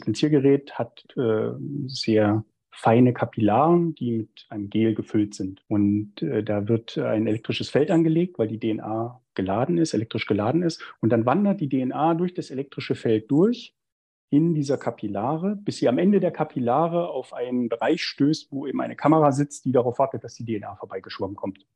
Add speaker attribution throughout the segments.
Speaker 1: Sequenziergerät hat äh, sehr feine Kapillaren, die mit einem Gel gefüllt sind. Und äh, da wird ein elektrisches Feld angelegt, weil die DNA geladen ist, elektrisch geladen ist. Und dann wandert die DNA durch das elektrische Feld durch in dieser Kapillare, bis sie am Ende der Kapillare auf einen Bereich stößt, wo eben eine Kamera sitzt, die darauf wartet, dass die DNA vorbeigeschwommen kommt.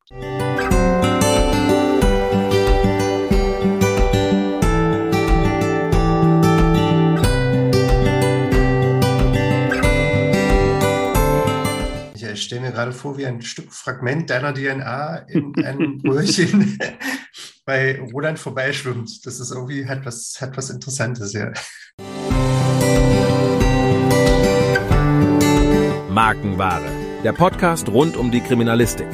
Speaker 2: Ich stelle mir gerade vor, wie ein Stück Fragment deiner DNA in einem Röhrchen bei Roland vorbeischwimmt. Das ist irgendwie, hat was, hat was Interessantes, ja.
Speaker 3: Markenware, der Podcast rund um die Kriminalistik.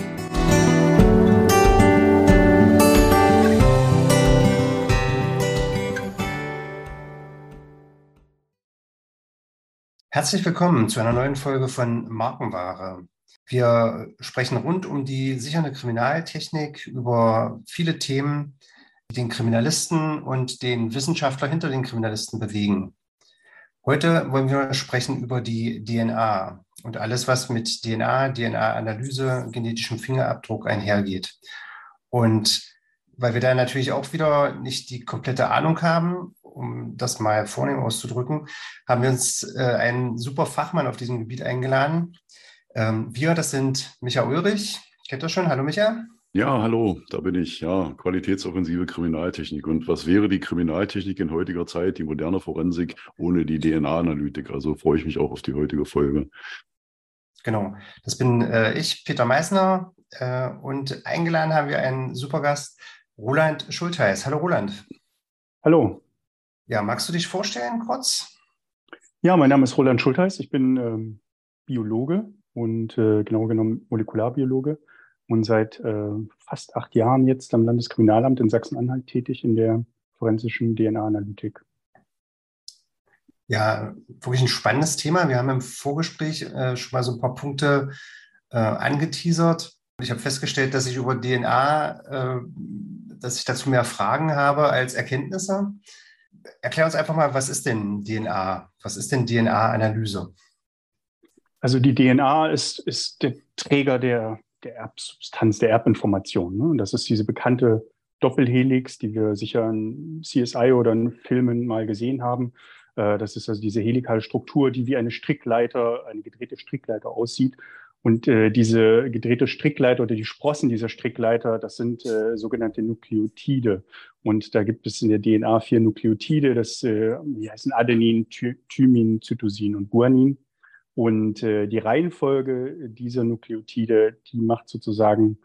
Speaker 2: Herzlich willkommen zu einer neuen Folge von Markenware. Wir sprechen rund um die sichernde Kriminaltechnik über viele Themen, die den Kriminalisten und den Wissenschaftler hinter den Kriminalisten bewegen. Heute wollen wir sprechen über die DNA und alles, was mit DNA, DNA-Analyse, genetischem Fingerabdruck einhergeht. Und weil wir da natürlich auch wieder nicht die komplette Ahnung haben, um das mal vornehm auszudrücken, haben wir uns äh, einen super Fachmann auf diesem Gebiet eingeladen. Ähm, wir, das sind Micha Ulrich. Kennt ihr schon? Hallo Micha.
Speaker 4: Ja, hallo, da bin ich. Ja, qualitätsoffensive Kriminaltechnik. Und was wäre die Kriminaltechnik in heutiger Zeit, die moderne Forensik ohne die DNA-Analytik? Also freue ich mich auch auf die heutige Folge.
Speaker 2: Genau, das bin äh, ich, Peter Meissner. Äh, und eingeladen haben wir einen Supergast, Roland Schultheiß. Hallo Roland.
Speaker 1: Hallo.
Speaker 2: Ja, magst du dich vorstellen kurz?
Speaker 1: Ja, mein Name ist Roland Schultheiß. Ich bin ähm, Biologe und äh, genau genommen Molekularbiologe und seit äh, fast acht Jahren jetzt am Landeskriminalamt in Sachsen-Anhalt tätig in der forensischen DNA-Analytik.
Speaker 2: Ja, wirklich ein spannendes Thema. Wir haben im Vorgespräch äh, schon mal so ein paar Punkte äh, angeteasert. Ich habe festgestellt, dass ich über DNA, äh, dass ich dazu mehr Fragen habe als Erkenntnisse. Erklär uns einfach mal, was ist denn DNA? Was ist denn DNA-Analyse?
Speaker 1: Also die DNA ist, ist der Träger der der Erbsubstanz, der Erbinformation. Ne? Und das ist diese bekannte Doppelhelix, die wir sicher in CSI oder in Filmen mal gesehen haben. Äh, das ist also diese helikale Struktur, die wie eine Strickleiter, eine gedrehte Strickleiter aussieht. Und äh, diese gedrehte Strickleiter oder die Sprossen dieser Strickleiter, das sind äh, sogenannte Nukleotide. Und da gibt es in der DNA vier Nukleotide, das äh, die heißen Adenin, Thymin, Zytosin und Guanin. Und äh, die Reihenfolge dieser Nukleotide, die macht sozusagen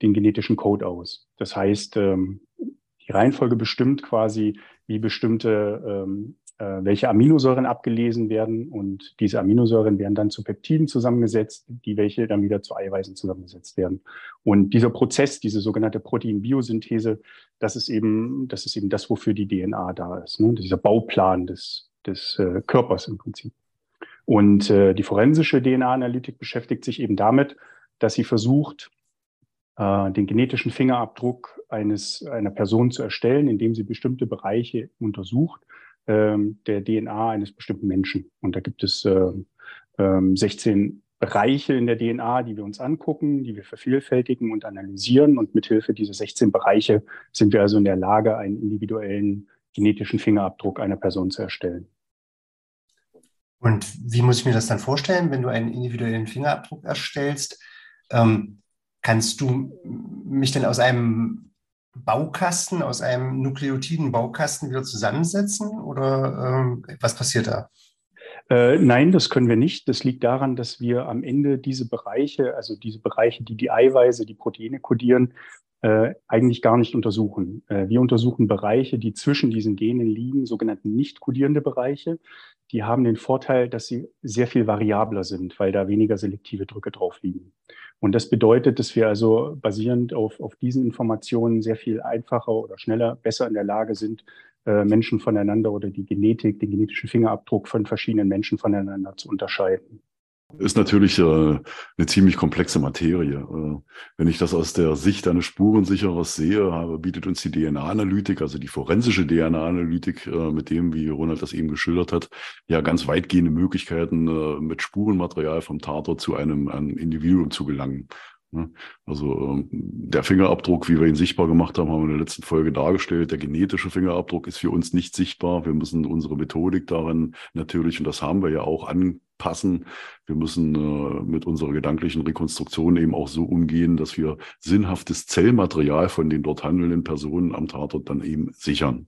Speaker 1: den genetischen Code aus. Das heißt, ähm, die Reihenfolge bestimmt quasi, wie bestimmte, ähm, äh, welche Aminosäuren abgelesen werden. Und diese Aminosäuren werden dann zu Peptiden zusammengesetzt, die welche dann wieder zu Eiweißen zusammengesetzt werden. Und dieser Prozess, diese sogenannte Proteinbiosynthese, das ist eben, das ist eben das, wofür die DNA da ist. Ne? Dieser Bauplan des, des äh, Körpers im Prinzip. Und äh, die forensische DNA-Analytik beschäftigt sich eben damit, dass sie versucht, äh, den genetischen Fingerabdruck eines, einer Person zu erstellen, indem sie bestimmte Bereiche untersucht ähm, der DNA eines bestimmten Menschen. Und da gibt es äh, äh, 16 Bereiche in der DNA, die wir uns angucken, die wir vervielfältigen und analysieren. Und mithilfe dieser 16 Bereiche sind wir also in der Lage, einen individuellen genetischen Fingerabdruck einer Person zu erstellen.
Speaker 2: Und wie muss ich mir das dann vorstellen, wenn du einen individuellen Fingerabdruck erstellst? Ähm, kannst du mich denn aus einem Baukasten, aus einem nukleotiden Baukasten wieder zusammensetzen oder ähm, was passiert da?
Speaker 1: Äh, nein, das können wir nicht. Das liegt daran, dass wir am Ende diese Bereiche, also diese Bereiche, die die Eiweiße, die Proteine kodieren, äh, eigentlich gar nicht untersuchen. Äh, wir untersuchen Bereiche, die zwischen diesen Genen liegen, sogenannte nicht kodierende Bereiche. Die haben den Vorteil, dass sie sehr viel variabler sind, weil da weniger selektive Drücke drauf liegen. Und das bedeutet, dass wir also basierend auf, auf diesen Informationen sehr viel einfacher oder schneller, besser in der Lage sind, äh, Menschen voneinander oder die Genetik, den genetischen Fingerabdruck von verschiedenen Menschen voneinander zu unterscheiden.
Speaker 4: Ist natürlich äh, eine ziemlich komplexe Materie. Äh, wenn ich das aus der Sicht eines Spurensicherers sehe, habe, bietet uns die DNA-Analytik, also die forensische DNA-Analytik, äh, mit dem, wie Ronald das eben geschildert hat, ja ganz weitgehende Möglichkeiten, äh, mit Spurenmaterial vom Tatort zu einem, einem Individuum zu gelangen. Ne? Also ähm, der Fingerabdruck, wie wir ihn sichtbar gemacht haben, haben wir in der letzten Folge dargestellt. Der genetische Fingerabdruck ist für uns nicht sichtbar. Wir müssen unsere Methodik darin natürlich, und das haben wir ja auch, anpassen. Wir müssen äh, mit unserer gedanklichen Rekonstruktion eben auch so umgehen, dass wir sinnhaftes Zellmaterial von den dort handelnden Personen am Tatort dann eben sichern.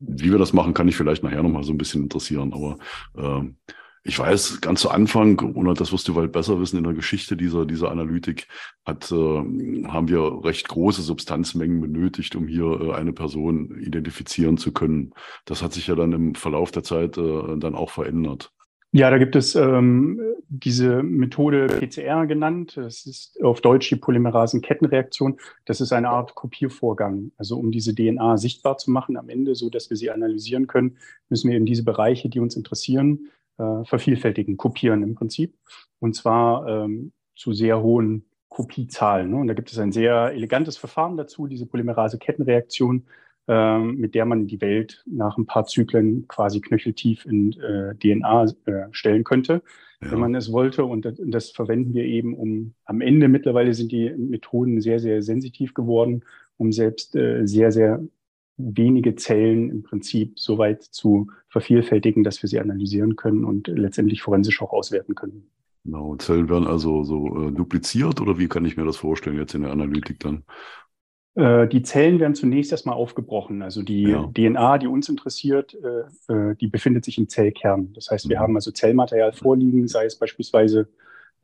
Speaker 4: Wie wir das machen, kann ich vielleicht nachher nochmal so ein bisschen interessieren. Aber äh, ich weiß, ganz zu Anfang, und das wirst du bald besser wissen, in der Geschichte dieser, dieser Analytik hat, äh, haben wir recht große Substanzmengen benötigt, um hier äh, eine Person identifizieren zu können. Das hat sich ja dann im Verlauf der Zeit äh, dann auch verändert.
Speaker 1: Ja, da gibt es ähm, diese Methode PCR genannt. Das ist auf Deutsch die Polymerasenkettenreaktion. Das ist eine Art Kopiervorgang. Also um diese DNA sichtbar zu machen am Ende, so dass wir sie analysieren können, müssen wir eben diese Bereiche, die uns interessieren, äh, vervielfältigen, kopieren im Prinzip. Und zwar ähm, zu sehr hohen Kopiezahlen. Ne? Und da gibt es ein sehr elegantes Verfahren dazu, diese Polymerase-Kettenreaktion, äh, mit der man die Welt nach ein paar Zyklen quasi knöcheltief in äh, DNA äh, stellen könnte, ja. wenn man es wollte. Und das, und das verwenden wir eben, um am Ende mittlerweile sind die Methoden sehr, sehr sensitiv geworden, um selbst äh, sehr, sehr wenige Zellen im Prinzip so weit zu vervielfältigen, dass wir sie analysieren können und letztendlich forensisch auch auswerten können.
Speaker 4: Genau, Zellen werden also so äh, dupliziert oder wie kann ich mir das vorstellen jetzt in der Analytik dann?
Speaker 1: Äh, die Zellen werden zunächst erstmal aufgebrochen. Also die ja. DNA, die uns interessiert, äh, äh, die befindet sich im Zellkern. Das heißt, wir mhm. haben also Zellmaterial vorliegen, sei es beispielsweise,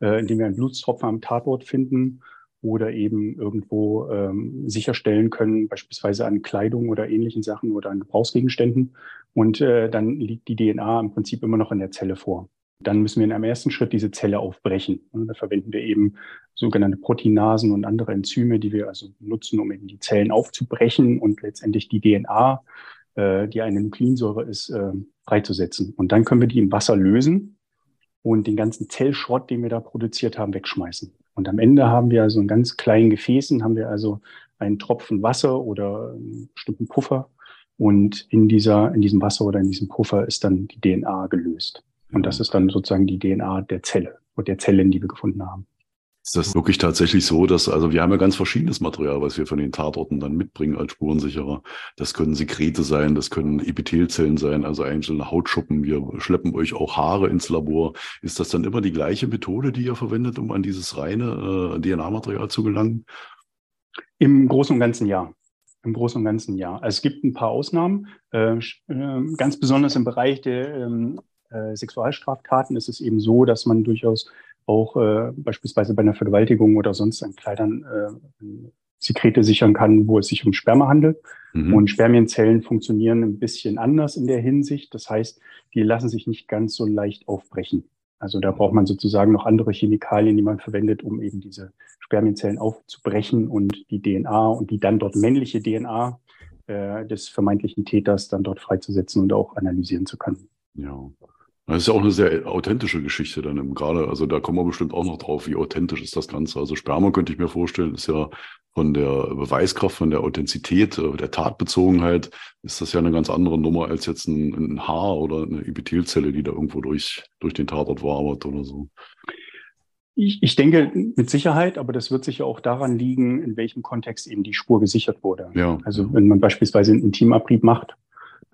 Speaker 1: indem wir einen Blutstropfen am Tatort finden oder eben irgendwo ähm, sicherstellen können, beispielsweise an Kleidung oder ähnlichen Sachen oder an Gebrauchsgegenständen. Und äh, dann liegt die DNA im Prinzip immer noch in der Zelle vor. Dann müssen wir in einem ersten Schritt diese Zelle aufbrechen. Und da verwenden wir eben sogenannte Proteinasen und andere Enzyme, die wir also nutzen, um eben die Zellen aufzubrechen und letztendlich die DNA, äh, die eine Nukleinsäure ist, äh, freizusetzen. Und dann können wir die im Wasser lösen und den ganzen Zellschrott, den wir da produziert haben, wegschmeißen. Und am Ende haben wir also in ganz kleinen Gefäßen, haben wir also einen Tropfen Wasser oder einen bestimmten Puffer. Und in dieser, in diesem Wasser oder in diesem Puffer ist dann die DNA gelöst. Und das ist dann sozusagen die DNA der Zelle oder der Zellen, die wir gefunden haben.
Speaker 4: Ist das wirklich tatsächlich so, dass, also wir haben ja ganz verschiedenes Material, was wir von den Tatorten dann mitbringen als Spurensicherer. Das können Sekrete sein, das können Epithelzellen sein, also einzelne Hautschuppen. Wir schleppen euch auch Haare ins Labor. Ist das dann immer die gleiche Methode, die ihr verwendet, um an dieses reine äh, DNA-Material zu gelangen?
Speaker 1: Im Großen und Ganzen ja. Im Großen und Ganzen ja. Also es gibt ein paar Ausnahmen. Äh, äh, ganz besonders im Bereich der ähm, äh, Sexualstraftaten ist es eben so, dass man durchaus auch äh, beispielsweise bei einer Vergewaltigung oder sonst an Kleidern äh, Sekrete sichern kann, wo es sich um Sperma handelt. Mhm. Und Spermienzellen funktionieren ein bisschen anders in der Hinsicht. Das heißt, die lassen sich nicht ganz so leicht aufbrechen. Also da braucht man sozusagen noch andere Chemikalien, die man verwendet, um eben diese Spermienzellen aufzubrechen und die DNA und die dann dort männliche DNA äh, des vermeintlichen Täters dann dort freizusetzen und auch analysieren zu können.
Speaker 4: Ja. Das ist ja auch eine sehr authentische Geschichte dann im gerade. Also da kommen wir bestimmt auch noch drauf, wie authentisch ist das Ganze. Also Sperma könnte ich mir vorstellen, ist ja von der Beweiskraft, von der Authentizität, äh, der Tatbezogenheit, ist das ja eine ganz andere Nummer als jetzt ein, ein Haar oder eine Epithelzelle, die da irgendwo durch, durch den Tatort wabert oder so.
Speaker 1: Ich, ich denke mit Sicherheit, aber das wird sicher auch daran liegen, in welchem Kontext eben die Spur gesichert wurde. Ja, also wenn man beispielsweise einen Intimabrieb macht,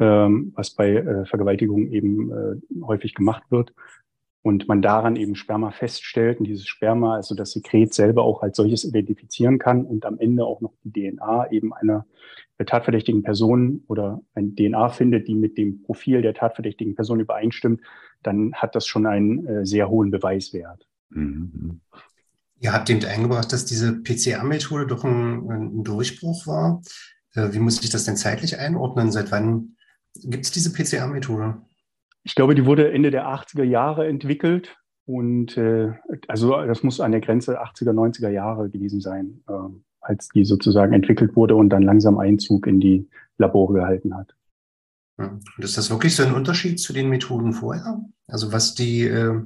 Speaker 1: was bei äh, Vergewaltigung eben äh, häufig gemacht wird. Und man daran eben Sperma feststellt und dieses Sperma, also das Sekret selber auch als solches identifizieren kann und am Ende auch noch die DNA eben einer tatverdächtigen Person oder ein DNA findet, die mit dem Profil der tatverdächtigen Person übereinstimmt, dann hat das schon einen äh, sehr hohen Beweiswert. Mhm.
Speaker 2: Ihr habt eben eingebracht, dass diese PCR-Methode doch ein, ein Durchbruch war. Äh, wie muss ich das denn zeitlich einordnen? Seit wann Gibt es diese PCA-Methode?
Speaker 1: Ich glaube, die wurde Ende der 80er Jahre entwickelt. Und äh, also das muss an der Grenze 80er, 90er Jahre gewesen sein, äh, als die sozusagen entwickelt wurde und dann langsam Einzug in die Labore gehalten hat.
Speaker 2: Und ist das wirklich so ein Unterschied zu den Methoden vorher? Also was die, äh,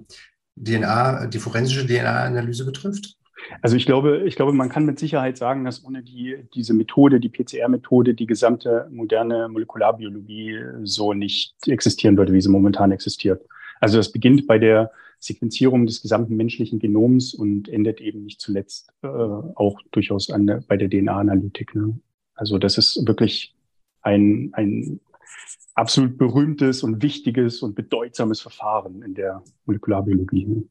Speaker 2: DNA, die forensische DNA-Analyse betrifft?
Speaker 1: Also ich glaube, ich glaube, man kann mit Sicherheit sagen, dass ohne die, diese Methode, die PCR-Methode, die gesamte moderne Molekularbiologie so nicht existieren würde, wie sie momentan existiert. Also das beginnt bei der Sequenzierung des gesamten menschlichen Genoms und endet eben nicht zuletzt äh, auch durchaus an bei der DNA-Analytik. Ne? Also das ist wirklich ein, ein absolut berühmtes und wichtiges und bedeutsames Verfahren in der Molekularbiologie.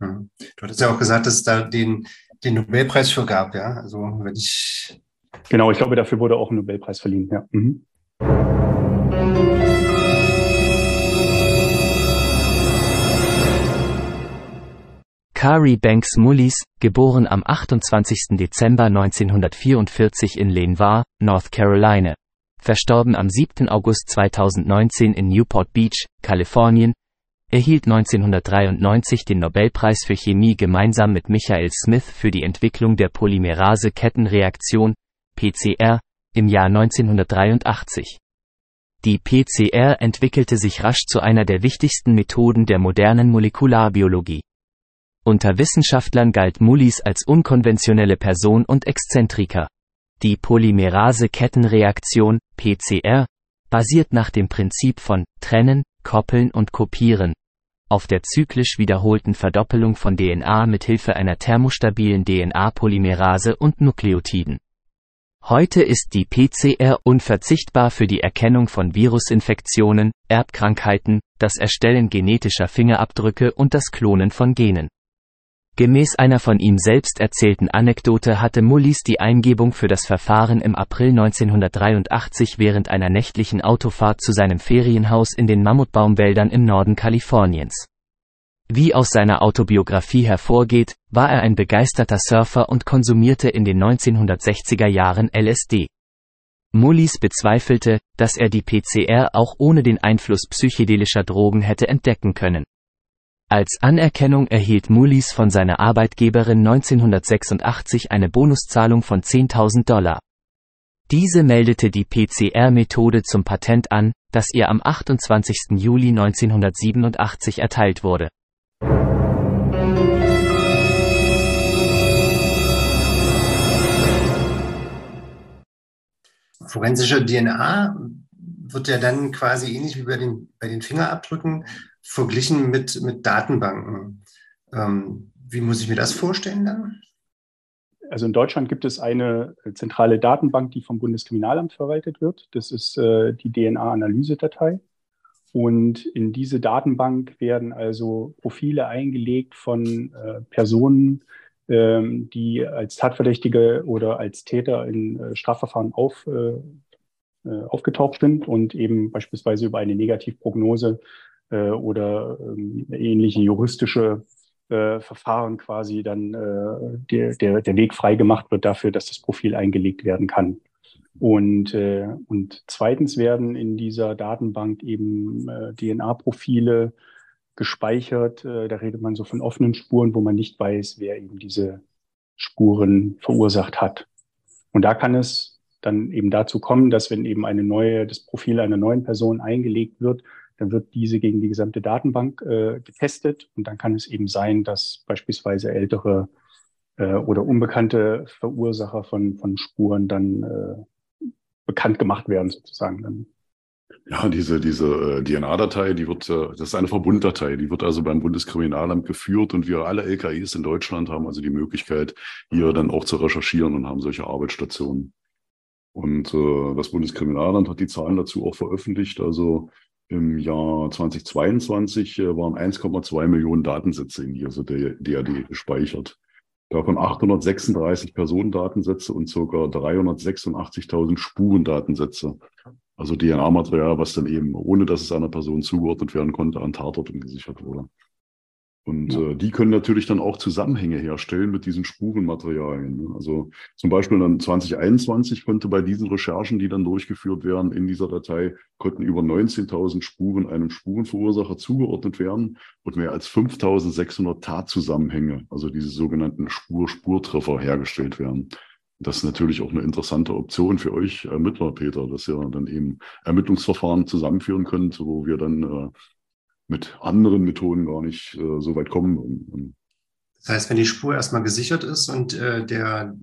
Speaker 2: Du hattest ja auch gesagt, dass es da den, den Nobelpreis für gab, ja. Also wenn ich.
Speaker 1: Genau, ich glaube, dafür wurde auch ein Nobelpreis verliehen, ja. Mhm.
Speaker 5: Kari Banks Mullis, geboren am 28. Dezember 1944 in Lenoir, North Carolina. Verstorben am 7. August 2019 in Newport Beach, Kalifornien, erhielt 1993 den Nobelpreis für Chemie gemeinsam mit Michael Smith für die Entwicklung der Polymerase-Kettenreaktion, PCR, im Jahr 1983. Die PCR entwickelte sich rasch zu einer der wichtigsten Methoden der modernen Molekularbiologie. Unter Wissenschaftlern galt Mullis als unkonventionelle Person und Exzentriker. Die Polymerase-Kettenreaktion, PCR, basiert nach dem Prinzip von Trennen, Koppeln und Kopieren, auf der zyklisch wiederholten Verdoppelung von DNA mit Hilfe einer thermostabilen DNA-Polymerase und Nukleotiden. Heute ist die PCR unverzichtbar für die Erkennung von Virusinfektionen, Erbkrankheiten, das Erstellen genetischer Fingerabdrücke und das Klonen von Genen. Gemäß einer von ihm selbst erzählten Anekdote hatte Mullis die Eingebung für das Verfahren im April 1983 während einer nächtlichen Autofahrt zu seinem Ferienhaus in den Mammutbaumwäldern im Norden Kaliforniens. Wie aus seiner Autobiografie hervorgeht, war er ein begeisterter Surfer und konsumierte in den 1960er Jahren LSD. Mullis bezweifelte, dass er die PCR auch ohne den Einfluss psychedelischer Drogen hätte entdecken können. Als Anerkennung erhielt Mullis von seiner Arbeitgeberin 1986 eine Bonuszahlung von 10.000 Dollar. Diese meldete die PCR-Methode zum Patent an, das ihr am 28. Juli 1987 erteilt wurde.
Speaker 2: Forensische DNA wird ja dann quasi ähnlich wie bei den, bei den Fingerabdrücken verglichen mit, mit Datenbanken. Ähm, wie muss ich mir das vorstellen dann?
Speaker 1: Also in Deutschland gibt es eine zentrale Datenbank, die vom Bundeskriminalamt verwaltet wird. Das ist äh, die DNA-Analyse-Datei. Und in diese Datenbank werden also Profile eingelegt von äh, Personen, ähm, die als Tatverdächtige oder als Täter in äh, Strafverfahren auf, äh, äh aufgetaucht sind und eben beispielsweise über eine Negativprognose äh, oder ähm, ähnliche juristische äh, Verfahren quasi dann äh, der, der, der Weg freigemacht wird dafür, dass das Profil eingelegt werden kann. Und, äh, und zweitens werden in dieser Datenbank eben äh, DNA-Profile gespeichert. Äh, da redet man so von offenen Spuren, wo man nicht weiß, wer eben diese Spuren verursacht hat. Und da kann es dann eben dazu kommen, dass wenn eben eine neue, das Profil einer neuen Person eingelegt wird, dann wird diese gegen die gesamte Datenbank äh, getestet und dann kann es eben sein, dass beispielsweise ältere äh, oder unbekannte Verursacher von, von Spuren dann äh, bekannt gemacht werden, sozusagen. Dann.
Speaker 4: Ja, diese, diese äh, DNA-Datei, die wird, das ist eine Verbunddatei, die wird also beim Bundeskriminalamt geführt und wir alle LKIs in Deutschland haben also die Möglichkeit, hier dann auch zu recherchieren und haben solche Arbeitsstationen. Und äh, das Bundeskriminalamt hat die Zahlen dazu auch veröffentlicht. Also im Jahr 2022 äh, waren 1,2 Millionen Datensätze in dieser DAD gespeichert. Davon 836 Personendatensätze und ca. 386.000 Spurendatensätze. Also DNA-Material, was dann eben, ohne dass es einer Person zugeordnet werden konnte, an Tatorten gesichert wurde. Und ja. äh, die können natürlich dann auch Zusammenhänge herstellen mit diesen Spurenmaterialien. Ne? Also zum Beispiel dann 2021 konnte bei diesen Recherchen, die dann durchgeführt werden in dieser Datei, konnten über 19.000 Spuren einem Spurenverursacher zugeordnet werden und mehr als 5.600 Tatzusammenhänge, also diese sogenannten Spur-Spurtreffer hergestellt werden. Das ist natürlich auch eine interessante Option für euch Ermittler, Peter, dass ihr dann eben Ermittlungsverfahren zusammenführen könnt, wo wir dann äh, mit anderen Methoden gar nicht äh, so weit kommen. Und,
Speaker 2: das heißt, wenn die Spur erstmal gesichert ist und äh, der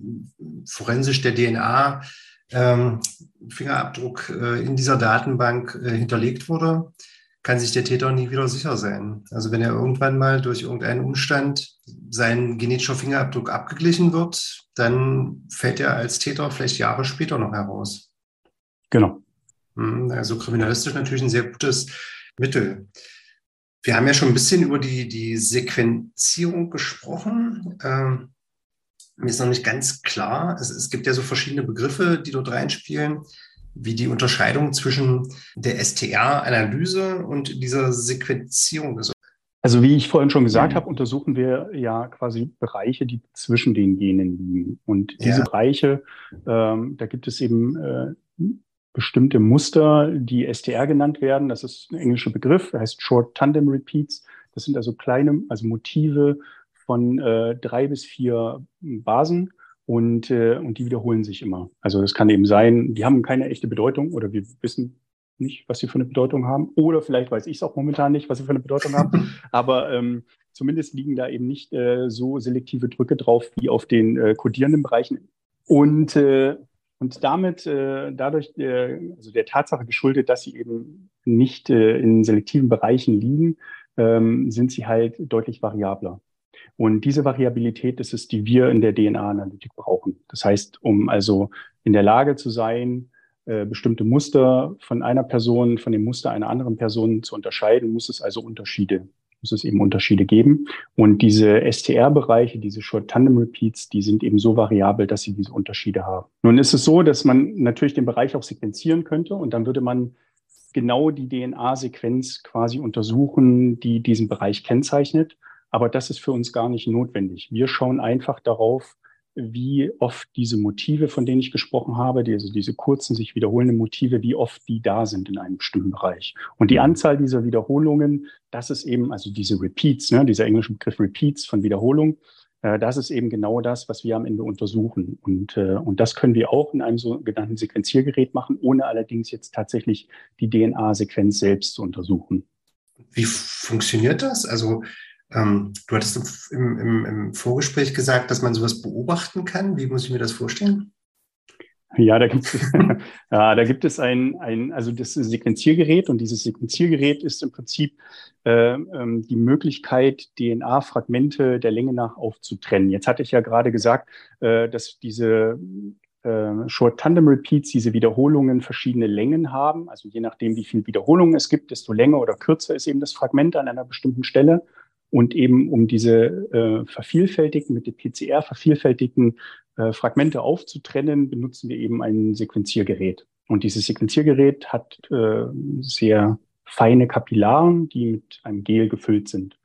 Speaker 2: forensisch der DNA ähm, Fingerabdruck äh, in dieser Datenbank äh, hinterlegt wurde, kann sich der Täter nie wieder sicher sein. Also wenn er irgendwann mal durch irgendeinen Umstand sein genetischer Fingerabdruck abgeglichen wird, dann fällt er als Täter vielleicht Jahre später noch heraus.
Speaker 1: Genau.
Speaker 2: Hm, also kriminalistisch natürlich ein sehr gutes Mittel. Wir haben ja schon ein bisschen über die, die Sequenzierung gesprochen. Ähm, mir ist noch nicht ganz klar. Es, es gibt ja so verschiedene Begriffe, die dort reinspielen, wie die Unterscheidung zwischen der STR-Analyse und dieser Sequenzierung ist.
Speaker 1: Also wie ich vorhin schon gesagt habe, untersuchen wir ja quasi Bereiche, die zwischen den Genen liegen. Und diese ja. Bereiche, ähm, da gibt es eben äh, bestimmte Muster, die STR genannt werden. Das ist ein englischer Begriff, heißt Short Tandem Repeats. Das sind also kleine, also Motive von äh, drei bis vier Basen und, äh, und die wiederholen sich immer. Also das kann eben sein, die haben keine echte Bedeutung oder wir wissen nicht, was sie für eine Bedeutung haben. Oder vielleicht weiß ich es auch momentan nicht, was sie für eine Bedeutung haben. Aber ähm, zumindest liegen da eben nicht äh, so selektive Drücke drauf wie auf den äh, kodierenden Bereichen. Und, äh, und damit, äh, dadurch, äh, also der Tatsache geschuldet, dass sie eben nicht äh, in selektiven Bereichen liegen, ähm, sind sie halt deutlich variabler. Und diese Variabilität ist es, die wir in der DNA-Analytik brauchen. Das heißt, um also in der Lage zu sein, äh, bestimmte Muster von einer Person, von dem Muster einer anderen Person zu unterscheiden, muss es also Unterschiede, muss es eben Unterschiede geben. Und diese STR-Bereiche, diese Short Tandem Repeats, die sind eben so variabel, dass sie diese Unterschiede haben. Nun ist es so, dass man natürlich den Bereich auch sequenzieren könnte und dann würde man genau die DNA-Sequenz quasi untersuchen, die diesen Bereich kennzeichnet. Aber das ist für uns gar nicht notwendig. Wir schauen einfach darauf, wie oft diese Motive, von denen ich gesprochen habe, diese, diese kurzen, sich wiederholenden Motive, wie oft die da sind in einem bestimmten Bereich. Und die Anzahl dieser Wiederholungen, das ist eben, also diese Repeats, ne, dieser englische Begriff Repeats von Wiederholung, äh, das ist eben genau das, was wir am Ende untersuchen. Und, äh, und das können wir auch in einem sogenannten Sequenziergerät machen, ohne allerdings jetzt tatsächlich die DNA-Sequenz selbst zu untersuchen.
Speaker 2: Wie funktioniert das? Also ähm, du hattest im, im, im, Vorgespräch gesagt, dass man sowas beobachten kann. Wie muss ich mir das vorstellen?
Speaker 1: Ja, da gibt es, ja, da gibt es ein, ein, also das Sequenziergerät und dieses Sequenziergerät ist im Prinzip äh, ähm, die Möglichkeit, DNA-Fragmente der Länge nach aufzutrennen. Jetzt hatte ich ja gerade gesagt, äh, dass diese äh, Short Tandem Repeats, diese Wiederholungen verschiedene Längen haben. Also je nachdem, wie viele Wiederholungen es gibt, desto länger oder kürzer ist eben das Fragment an einer bestimmten Stelle. Und eben um diese äh, vervielfältigten, mit der PCR vervielfältigten äh, Fragmente aufzutrennen, benutzen wir eben ein Sequenziergerät. Und dieses Sequenziergerät hat äh, sehr feine Kapillaren, die mit einem Gel gefüllt sind.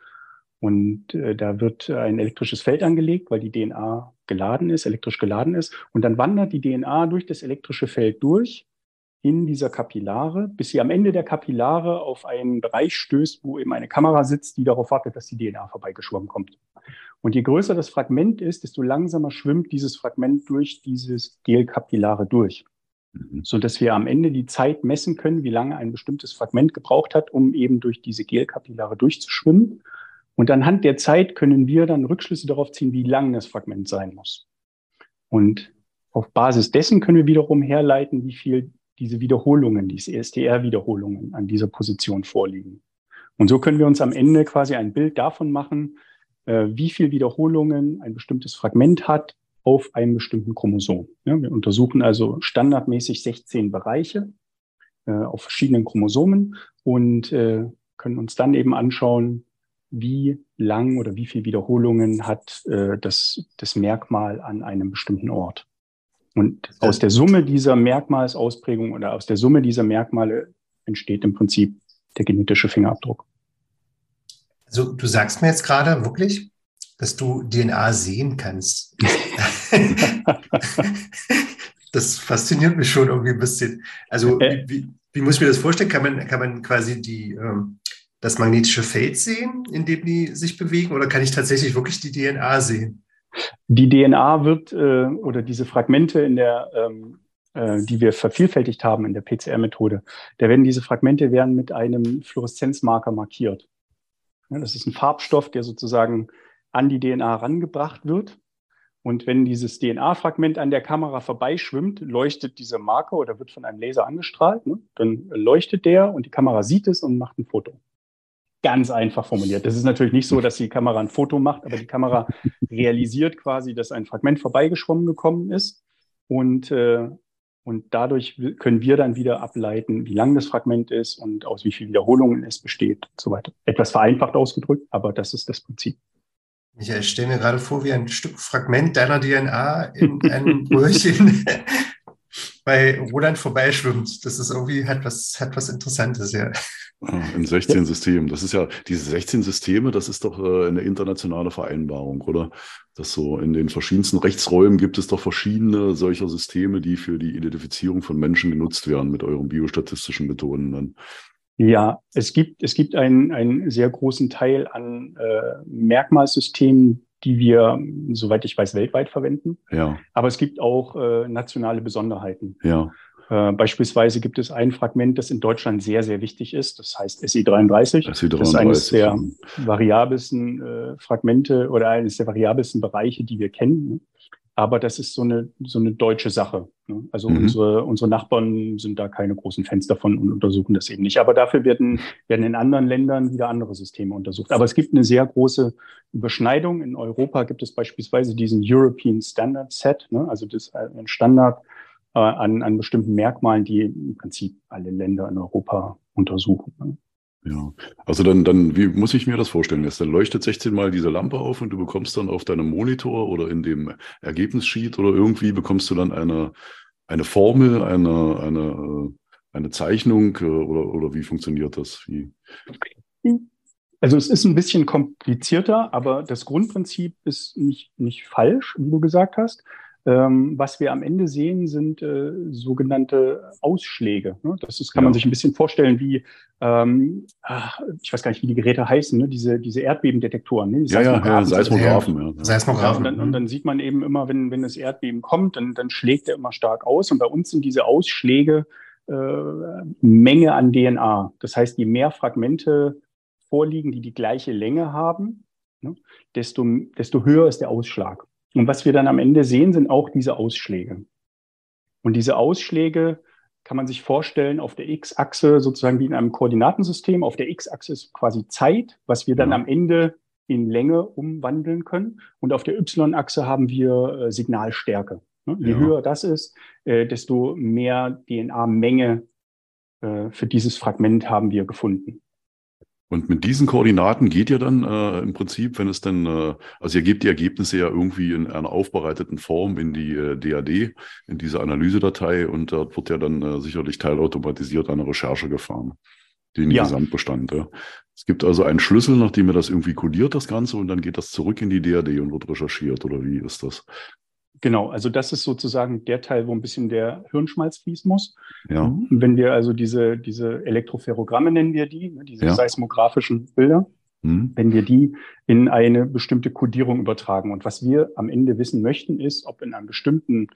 Speaker 1: Und äh, da wird ein elektrisches Feld angelegt, weil die DNA geladen ist, elektrisch geladen ist. Und dann wandert die DNA durch das elektrische Feld durch in dieser Kapillare, bis sie am Ende der Kapillare auf einen Bereich stößt, wo eben eine Kamera sitzt, die darauf wartet, dass die DNA vorbeigeschwommen kommt. Und je größer das Fragment ist, desto langsamer schwimmt dieses Fragment durch dieses Gelkapillare durch, mhm. so dass wir am Ende die Zeit messen können, wie lange ein bestimmtes Fragment gebraucht hat, um eben durch diese Gelkapillare durchzuschwimmen. Und anhand der Zeit können wir dann Rückschlüsse darauf ziehen, wie lang das Fragment sein muss. Und auf Basis dessen können wir wiederum herleiten, wie viel diese Wiederholungen, diese SDR-Wiederholungen an dieser Position vorliegen. Und so können wir uns am Ende quasi ein Bild davon machen, äh, wie viel Wiederholungen ein bestimmtes Fragment hat auf einem bestimmten Chromosom. Wir untersuchen also standardmäßig 16 Bereiche äh, auf verschiedenen Chromosomen und äh, können uns dann eben anschauen, wie lang oder wie viel Wiederholungen hat das, das Merkmal an einem bestimmten Ort. Und aus der Summe dieser Merkmalsausprägung oder aus der Summe dieser Merkmale entsteht im Prinzip der genetische Fingerabdruck.
Speaker 2: Also du sagst mir jetzt gerade wirklich, dass du DNA sehen kannst. das fasziniert mich schon irgendwie ein bisschen. Also äh, wie, wie, muss ich mir das vorstellen? Kann man, kann man quasi die, ähm, das magnetische Feld sehen, in dem die sich bewegen? Oder kann ich tatsächlich wirklich die DNA sehen?
Speaker 1: Die DNA wird äh, oder diese Fragmente in der, ähm, äh, die wir vervielfältigt haben in der PCR-Methode, da werden diese Fragmente werden mit einem Fluoreszenzmarker markiert. Das ist ein Farbstoff, der sozusagen an die DNA herangebracht wird. Und wenn dieses DNA-Fragment an der Kamera vorbeischwimmt, leuchtet dieser Marker oder wird von einem Laser angestrahlt. Ne? Dann leuchtet der und die Kamera sieht es und macht ein Foto. Ganz einfach formuliert. Das ist natürlich nicht so, dass die Kamera ein Foto macht, aber die Kamera realisiert quasi, dass ein Fragment vorbeigeschwommen gekommen ist. Und, äh, und dadurch können wir dann wieder ableiten, wie lang das Fragment ist und aus wie vielen Wiederholungen es besteht und so weiter. Etwas vereinfacht ausgedrückt, aber das ist das Prinzip.
Speaker 2: Ich stelle mir gerade vor, wie ein Stück Fragment deiner DNA in einem Röhrchen bei Roland vorbeischwimmt. Das ist irgendwie, hat was, hat was Interessantes, ja.
Speaker 4: In 16 Systemen. Das ist ja, diese 16 Systeme, das ist doch äh, eine internationale Vereinbarung, oder? Das so in den verschiedensten Rechtsräumen gibt es doch verschiedene solcher Systeme, die für die Identifizierung von Menschen genutzt werden mit euren biostatistischen Methoden dann.
Speaker 1: Ja, es gibt, es gibt einen, einen sehr großen Teil an äh, Merkmalsystemen, die wir, soweit ich weiß, weltweit verwenden.
Speaker 4: Ja.
Speaker 1: Aber es gibt auch äh, nationale Besonderheiten.
Speaker 4: Ja.
Speaker 1: Äh, beispielsweise gibt es ein Fragment, das in Deutschland sehr, sehr wichtig ist. Das heißt SE33.
Speaker 4: SE33
Speaker 1: das ist eines der variabelsten äh, Fragmente oder eines der variabelsten Bereiche, die wir kennen. Aber das ist so eine, so eine deutsche Sache. Ne? Also mhm. unsere, unsere Nachbarn sind da keine großen Fans davon und untersuchen das eben nicht. Aber dafür werden, werden in anderen Ländern wieder andere Systeme untersucht. Aber es gibt eine sehr große Überschneidung. In Europa gibt es beispielsweise diesen European Standard Set, ne? also das ist ein Standard äh, an, an bestimmten Merkmalen, die im Prinzip alle Länder in Europa untersuchen. Ne?
Speaker 4: Ja, also dann, dann, wie muss ich mir das vorstellen? Jetzt dann leuchtet 16 mal diese Lampe auf und du bekommst dann auf deinem Monitor oder in dem Ergebnissheet oder irgendwie bekommst du dann eine, eine Formel, eine, eine, eine Zeichnung äh, oder, oder wie funktioniert das? Wie?
Speaker 1: Also es ist ein bisschen komplizierter, aber das Grundprinzip ist nicht, nicht falsch, wie du gesagt hast. Ähm, was wir am Ende sehen, sind äh, sogenannte Ausschläge. Ne? Das ist, kann ja. man sich ein bisschen vorstellen wie, ähm, ach, ich weiß gar nicht, wie die Geräte heißen, ne? diese, diese Erdbebendetektoren. Ne?
Speaker 4: Ja, ja, ja, Seismographen.
Speaker 1: Ja. Seismographen. Und dann, und dann, sieht man eben immer, wenn, wenn das Erdbeben kommt, dann, dann schlägt er immer stark aus. Und bei uns sind diese Ausschläge äh, Menge an DNA. Das heißt, je mehr Fragmente vorliegen, die die gleiche Länge haben, ne? desto, desto höher ist der Ausschlag. Und was wir dann am Ende sehen, sind auch diese Ausschläge. Und diese Ausschläge kann man sich vorstellen auf der X-Achse sozusagen wie in einem Koordinatensystem. Auf der X-Achse ist quasi Zeit, was wir dann am Ende in Länge umwandeln können. Und auf der Y-Achse haben wir äh, Signalstärke. Ne? Je ja. höher das ist, äh, desto mehr DNA-Menge äh, für dieses Fragment haben wir gefunden.
Speaker 4: Und mit diesen Koordinaten geht ihr dann äh, im Prinzip, wenn es dann, äh, also ihr gebt die Ergebnisse ja irgendwie in einer aufbereiteten Form in die äh, DAD, in diese Analysedatei und dort wird ja dann äh, sicherlich teilautomatisiert eine Recherche gefahren, den ja. Gesamtbestand. Ja. Es gibt also einen Schlüssel, nachdem ihr das irgendwie kodiert, das Ganze, und dann geht das zurück in die DAD und wird recherchiert, oder wie ist das?
Speaker 1: Genau, also das ist sozusagen der Teil, wo ein bisschen der Hirnschmalz fließen muss.
Speaker 4: Ja.
Speaker 1: Mhm. Wenn wir also diese, diese Elektroferogramme nennen wir die, ne, diese ja. seismografischen Bilder, mhm. wenn wir die in eine bestimmte Kodierung übertragen. Und was wir am Ende wissen möchten, ist, ob in einem bestimmten,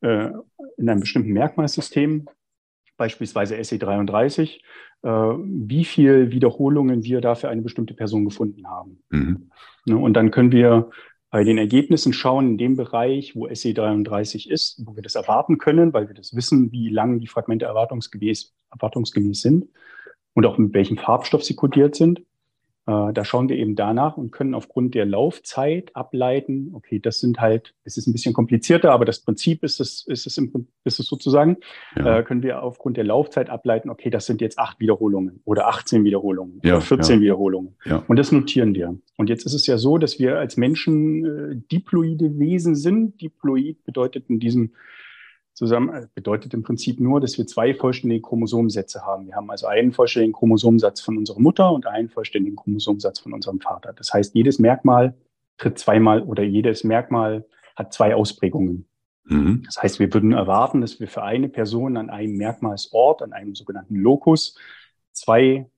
Speaker 1: äh, in einem bestimmten Merkmalsystem, beispielsweise SE33, äh, wie viel Wiederholungen wir da für eine bestimmte Person gefunden haben. Mhm. Ne, und dann können wir bei den Ergebnissen schauen in dem Bereich, wo SE33 ist, wo wir das erwarten können, weil wir das wissen, wie lang die Fragmente erwartungsgemäß, erwartungsgemäß sind und auch mit welchem Farbstoff sie kodiert sind. Äh, da schauen wir eben danach und können aufgrund der Laufzeit ableiten, okay, das sind halt, es ist ein bisschen komplizierter, aber das Prinzip ist es, ist es, im, ist es sozusagen, ja. äh, können wir aufgrund der Laufzeit ableiten, okay, das sind jetzt acht Wiederholungen oder 18 Wiederholungen ja, oder 14 ja. Wiederholungen. Und das notieren wir. Und jetzt ist es ja so, dass wir als Menschen äh, diploide Wesen sind. Diploid bedeutet in diesem zusammen äh, bedeutet im Prinzip nur, dass wir zwei vollständige Chromosomensätze haben. Wir haben also einen vollständigen Chromosomensatz von unserer Mutter und einen vollständigen Chromosomensatz von unserem Vater. Das heißt, jedes Merkmal tritt zweimal oder jedes Merkmal hat zwei Ausprägungen. Mhm. Das heißt, wir würden erwarten, dass wir für eine Person an einem Merkmalsort, an einem sogenannten Locus, zwei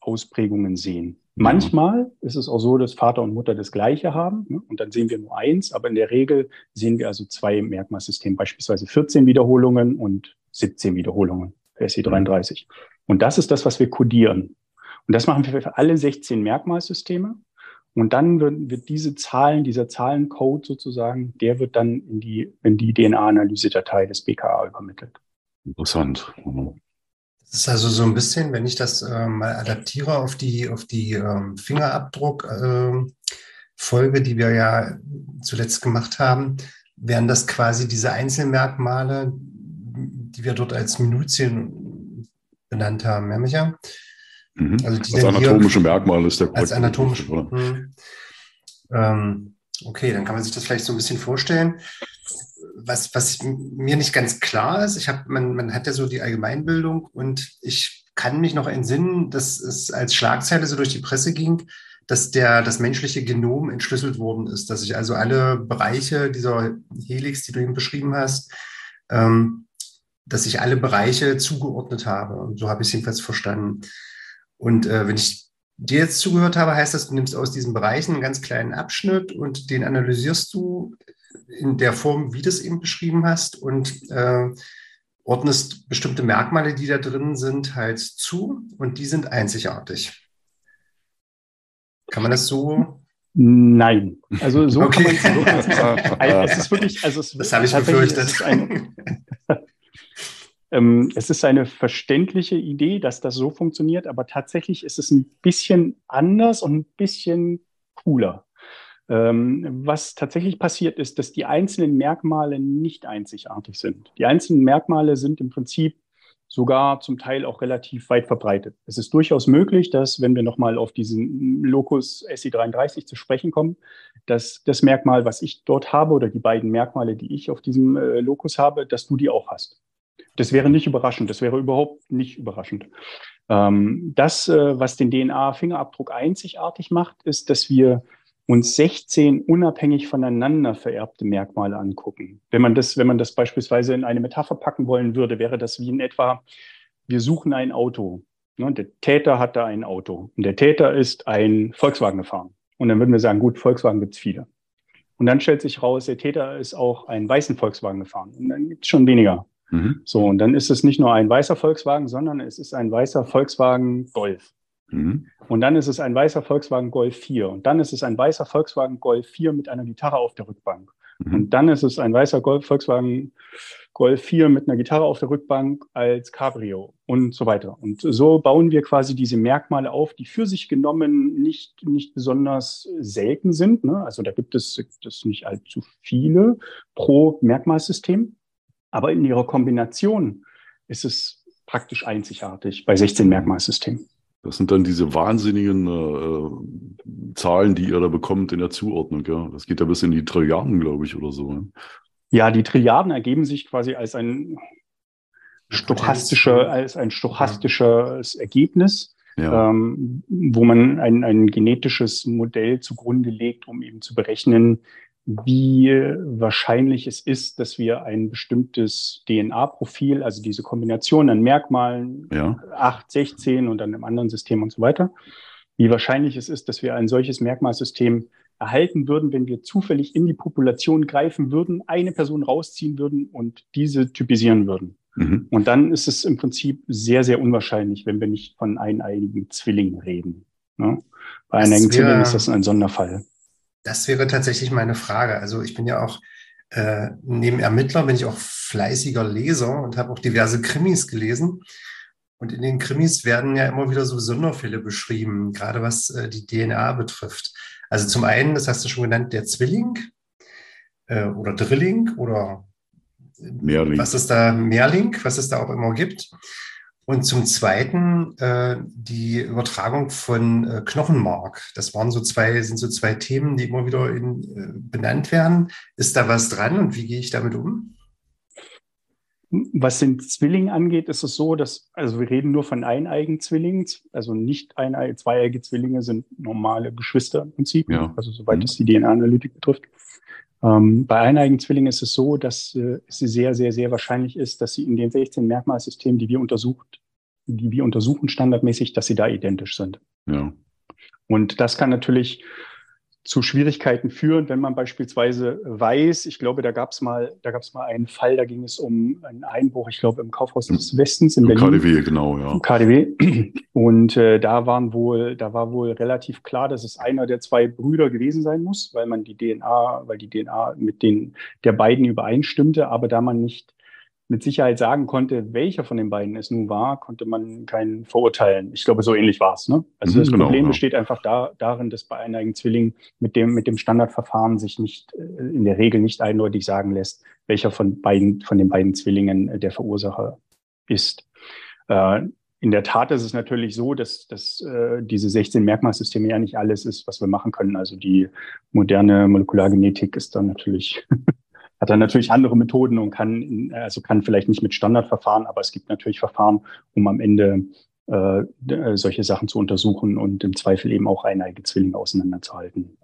Speaker 1: Ausprägungen sehen. Manchmal ist es auch so, dass Vater und Mutter das Gleiche haben ne? und dann sehen wir nur eins, aber in der Regel sehen wir also zwei Merkmalsysteme, beispielsweise 14 Wiederholungen und 17 Wiederholungen für SE33. Und das ist das, was wir kodieren. Und das machen wir für alle 16 Merkmalsysteme. Und dann wird, wird diese Zahlen, dieser Zahlencode sozusagen, der wird dann in die, in die DNA-Analyse-Datei des BKA übermittelt.
Speaker 4: Interessant. Mhm.
Speaker 2: Das ist also so ein bisschen, wenn ich das äh, mal adaptiere auf die, auf die ähm, Fingerabdruck-Folge, äh, die wir ja zuletzt gemacht haben, wären das quasi diese Einzelmerkmale, die wir dort als Minutien benannt haben, ja, Micha?
Speaker 4: Mhm. Also die als anatomische Merkmale ist der
Speaker 2: Als anatomische. Mhm. Ähm, okay, dann kann man sich das vielleicht so ein bisschen vorstellen. Was, was mir nicht ganz klar ist, ich habe, man, man hat ja so die Allgemeinbildung und ich kann mich noch entsinnen, dass es als Schlagzeile so durch die Presse ging, dass der, das menschliche Genom entschlüsselt worden ist, dass ich also alle Bereiche dieser Helix, die du eben beschrieben hast, ähm, dass ich alle Bereiche zugeordnet habe. Und so habe ich es jedenfalls verstanden. Und äh, wenn ich dir jetzt zugehört habe, heißt das, du nimmst aus diesen Bereichen einen ganz kleinen Abschnitt und den analysierst du in der Form, wie du es eben beschrieben hast und äh, ordnest bestimmte Merkmale, die da drin sind, halt zu und die sind einzigartig. Kann man das so?
Speaker 1: Nein. Also so okay. kann man es so Es ist wirklich, also es
Speaker 2: das habe ich befürchtet.
Speaker 1: Ein, ähm, es ist eine verständliche Idee, dass das so funktioniert, aber tatsächlich ist es ein bisschen anders und ein bisschen cooler. Ähm, was tatsächlich passiert ist, dass die einzelnen Merkmale nicht einzigartig sind. Die einzelnen Merkmale sind im Prinzip sogar zum Teil auch relativ weit verbreitet. Es ist durchaus möglich, dass, wenn wir nochmal auf diesen Locus SI33 zu sprechen kommen, dass das Merkmal, was ich dort habe, oder die beiden Merkmale, die ich auf diesem äh, Locus habe, dass du die auch hast. Das wäre nicht überraschend, das wäre überhaupt nicht überraschend. Ähm, das, äh, was den DNA-Fingerabdruck einzigartig macht, ist, dass wir uns 16 unabhängig voneinander vererbte Merkmale angucken. Wenn man das, wenn man das beispielsweise in eine Metapher packen wollen würde, wäre das wie in etwa, wir suchen ein Auto. Ne, der Täter hat da ein Auto und der Täter ist ein Volkswagen gefahren. Und dann würden wir sagen, gut, Volkswagen gibt es viele. Und dann stellt sich raus, der Täter ist auch einen weißen Volkswagen gefahren. Und dann gibt es schon weniger. Mhm. So, und dann ist es nicht nur ein weißer Volkswagen, sondern es ist ein weißer Volkswagen Golf. Mhm. Und dann ist es ein weißer Volkswagen Golf 4. Und dann ist es ein weißer Volkswagen Golf 4 mit einer Gitarre auf der Rückbank. Mhm. Und dann ist es ein weißer Golf, Volkswagen Golf 4 mit einer Gitarre auf der Rückbank als Cabrio und so weiter. Und so bauen wir quasi diese Merkmale auf, die für sich genommen nicht, nicht besonders selten sind. Ne? Also da gibt es, gibt es nicht allzu viele pro Merkmalsystem. Aber in ihrer Kombination ist es praktisch einzigartig bei 16 Merkmalsystemen.
Speaker 4: Das sind dann diese wahnsinnigen äh, Zahlen, die ihr da bekommt in der Zuordnung. Ja? Das geht ja bis in die Trilliarden, glaube ich, oder so. Ne?
Speaker 1: Ja, die Trilliarden ergeben sich quasi als ein stochastischer, als ein stochastisches Ergebnis, ja. ähm, wo man ein, ein genetisches Modell zugrunde legt, um eben zu berechnen, wie wahrscheinlich es ist, dass wir ein bestimmtes DNA-Profil, also diese Kombination an Merkmalen, ja. 8, 16 und dann im anderen System und so weiter, wie wahrscheinlich es ist, dass wir ein solches Merkmalsystem erhalten würden, wenn wir zufällig in die Population greifen würden, eine Person rausziehen würden und diese typisieren würden. Mhm. Und dann ist es im Prinzip sehr, sehr unwahrscheinlich, wenn wir nicht von eineinigen Zwillingen reden. Ne? Bei einigen Zwillingen ist das ein Sonderfall.
Speaker 2: Das wäre tatsächlich meine Frage. Also ich bin ja auch äh, neben Ermittler bin ich auch fleißiger Leser und habe auch diverse Krimis gelesen. Und in den Krimis werden ja immer wieder so Sonderfälle beschrieben, gerade was äh, die DNA betrifft. Also zum einen, das hast du schon genannt, der Zwilling äh, oder Drilling oder Mehrling. was es da Mehrling, was es da auch immer gibt. Und zum Zweiten äh, die Übertragung von äh, Knochenmark. Das waren so zwei, sind so zwei Themen, die immer wieder in, äh, benannt werden. Ist da was dran und wie gehe ich damit um?
Speaker 1: Was den Zwilling angeht, ist es so, dass, also wir reden nur von eineigen Zwillingen, also nicht eineige, zweieige Zwillinge sind normale Geschwister im Prinzip, ja. also soweit mhm. es die DNA-Analytik betrifft. Ähm, bei eineigen Zwillingen ist es so, dass äh, es sehr, sehr, sehr wahrscheinlich ist, dass sie in den 16 Merkmalsystemen, die wir untersucht, die wir untersuchen standardmäßig, dass sie da identisch sind. Ja. Und das kann natürlich zu Schwierigkeiten führen, wenn man beispielsweise weiß, ich glaube, da gab es mal, da gab es mal einen Fall, da ging es um einen Einbruch, ich glaube, im Kaufhaus des Westens in
Speaker 4: Im
Speaker 1: Berlin.
Speaker 4: KDW, genau, ja.
Speaker 1: Im KDW. Und äh, da waren wohl, da war wohl relativ klar, dass es einer der zwei Brüder gewesen sein muss, weil man die DNA, weil die DNA mit den der beiden übereinstimmte, aber da man nicht mit Sicherheit sagen konnte, welcher von den beiden es nun war, konnte man keinen verurteilen. Ich glaube, so ähnlich war es. Ne? Also
Speaker 4: Mhm,
Speaker 1: das
Speaker 4: genau,
Speaker 1: Problem
Speaker 4: ja.
Speaker 1: besteht einfach da, darin, dass bei eineigenen Zwillingen mit dem, mit dem Standardverfahren sich nicht äh, in der Regel nicht eindeutig sagen lässt, welcher von beiden, von den beiden Zwillingen äh, der Verursacher ist. Äh, in der Tat ist es natürlich so, dass, dass äh, diese 16 Merkmalsysteme ja nicht alles ist, was wir machen können. Also die moderne Molekulargenetik ist dann natürlich hat dann natürlich andere Methoden und kann, also kann vielleicht nicht mit Standardverfahren, aber es gibt natürlich Verfahren, um am Ende äh, solche Sachen zu untersuchen und im Zweifel eben auch eineige Zwillinge auseinanderzuhalten.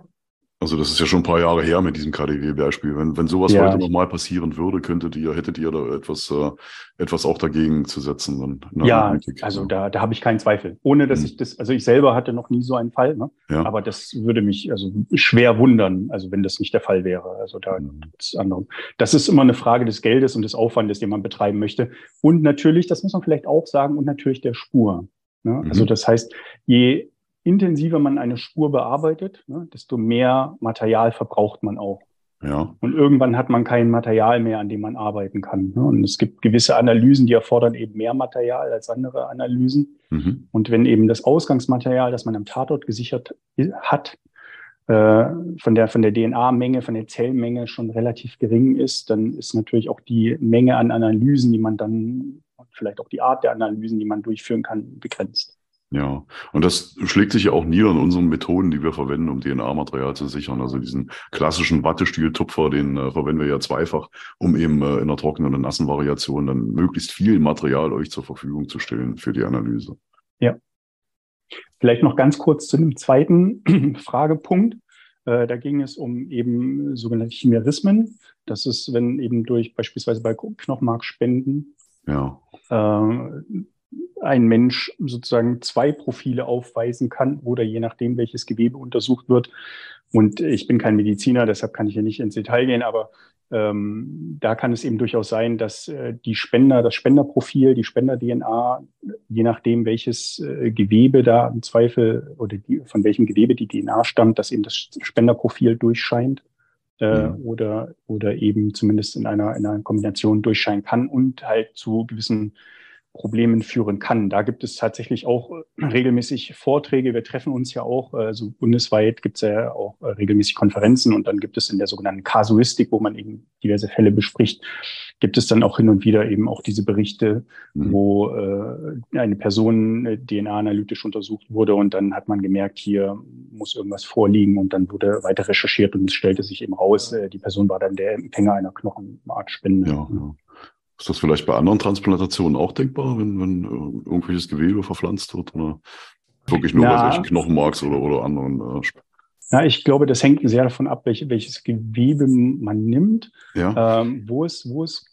Speaker 4: Also das ist ja schon ein paar Jahre her mit diesem KDW-Beispiel. Wenn, wenn sowas
Speaker 1: Ja.
Speaker 4: heute nochmal passieren würde, könntet ihr, hättet ihr da etwas, äh, etwas auch dagegen zu setzen. Dann, der
Speaker 1: ja,
Speaker 4: Analytik,
Speaker 1: also
Speaker 4: ja.
Speaker 1: da, da habe ich keinen Zweifel. Ohne dass
Speaker 4: Mhm.
Speaker 1: ich das, also ich selber hatte noch nie so einen Fall, ne?
Speaker 4: Ja.
Speaker 1: aber das würde mich also schwer wundern, also wenn das nicht der Fall wäre. Also da
Speaker 4: Mhm.
Speaker 1: gibt's andere. Das ist immer eine Frage des Geldes und des Aufwandes, den man betreiben möchte. Und natürlich, das muss man vielleicht auch sagen, und natürlich der Spur. Ne? Also
Speaker 4: Mhm.
Speaker 1: das heißt, je intensiver man eine Spur bearbeitet, ne, desto mehr Material verbraucht man auch.
Speaker 4: ja.
Speaker 1: Und irgendwann hat man kein Material mehr, an dem man arbeiten kann. Ne? Und es gibt gewisse Analysen, die erfordern eben mehr Material als andere Analysen.
Speaker 4: Mhm.
Speaker 1: Und wenn eben das Ausgangsmaterial, das man am Tatort gesichert hat, äh, von der, von der DNA-Menge, von der Zellmenge schon relativ gering ist, dann ist natürlich auch die Menge an Analysen, die man dann, und vielleicht auch die Art der Analysen, die man durchführen kann, begrenzt.
Speaker 4: Ja, und das schlägt sich ja auch nieder in unseren Methoden, die wir verwenden, um DNA-Material zu sichern. Also diesen klassischen Wattestieltupfer, den äh, verwenden wir ja zweifach, um eben äh, in einer trockenen und nassen Variation dann möglichst viel Material euch zur Verfügung zu stellen für die Analyse.
Speaker 1: Vielleicht noch ganz kurz zu einem zweiten Fragepunkt. Äh, Da ging es um eben sogenannte Chimerismen. Das ist, wenn eben durch beispielsweise bei Knochenmarkspenden
Speaker 4: Ja,
Speaker 1: äh, ein Mensch sozusagen zwei Profile aufweisen kann oder je nachdem, welches Gewebe untersucht wird. Und ich bin kein Mediziner, deshalb kann ich hier nicht ins Detail gehen, aber ähm, da kann es eben durchaus sein, dass äh, die Spender, das Spenderprofil, die Spender-DNA, je nachdem, welches äh, Gewebe da im Zweifel oder die, von welchem Gewebe die DNA stammt, dass eben das Spenderprofil durchscheint äh,
Speaker 4: Mhm.
Speaker 1: oder, oder eben zumindest in einer, in einer Kombination durchscheinen kann und halt zu gewissen Problemen führen kann. Da gibt es tatsächlich auch äh, regelmäßig Vorträge. Wir treffen uns ja auch, also bundesweit gibt es ja auch äh, regelmäßig Konferenzen und dann gibt es in der sogenannten Kasuistik, wo man eben diverse Fälle bespricht, gibt es dann auch hin und wieder eben auch diese Berichte,
Speaker 4: Mhm.
Speaker 1: wo äh, eine Person DNA-analytisch untersucht wurde und dann hat man gemerkt, hier muss irgendwas vorliegen und dann wurde weiter recherchiert und es stellte sich eben raus, äh, die Person war dann der Empfänger einer Knochenmarkspende.
Speaker 4: ja, ja. Ist das vielleicht bei anderen Transplantationen auch denkbar, wenn, wenn äh, irgendwelches Gewebe verpflanzt wird? Oder wirklich nur bei solchen Knochenmarks oder, oder anderen? Äh,
Speaker 1: Ja, ich glaube, das hängt sehr davon ab, welche, welches Gewebe man nimmt.
Speaker 4: ja,
Speaker 1: Ähm, wo, es, wo es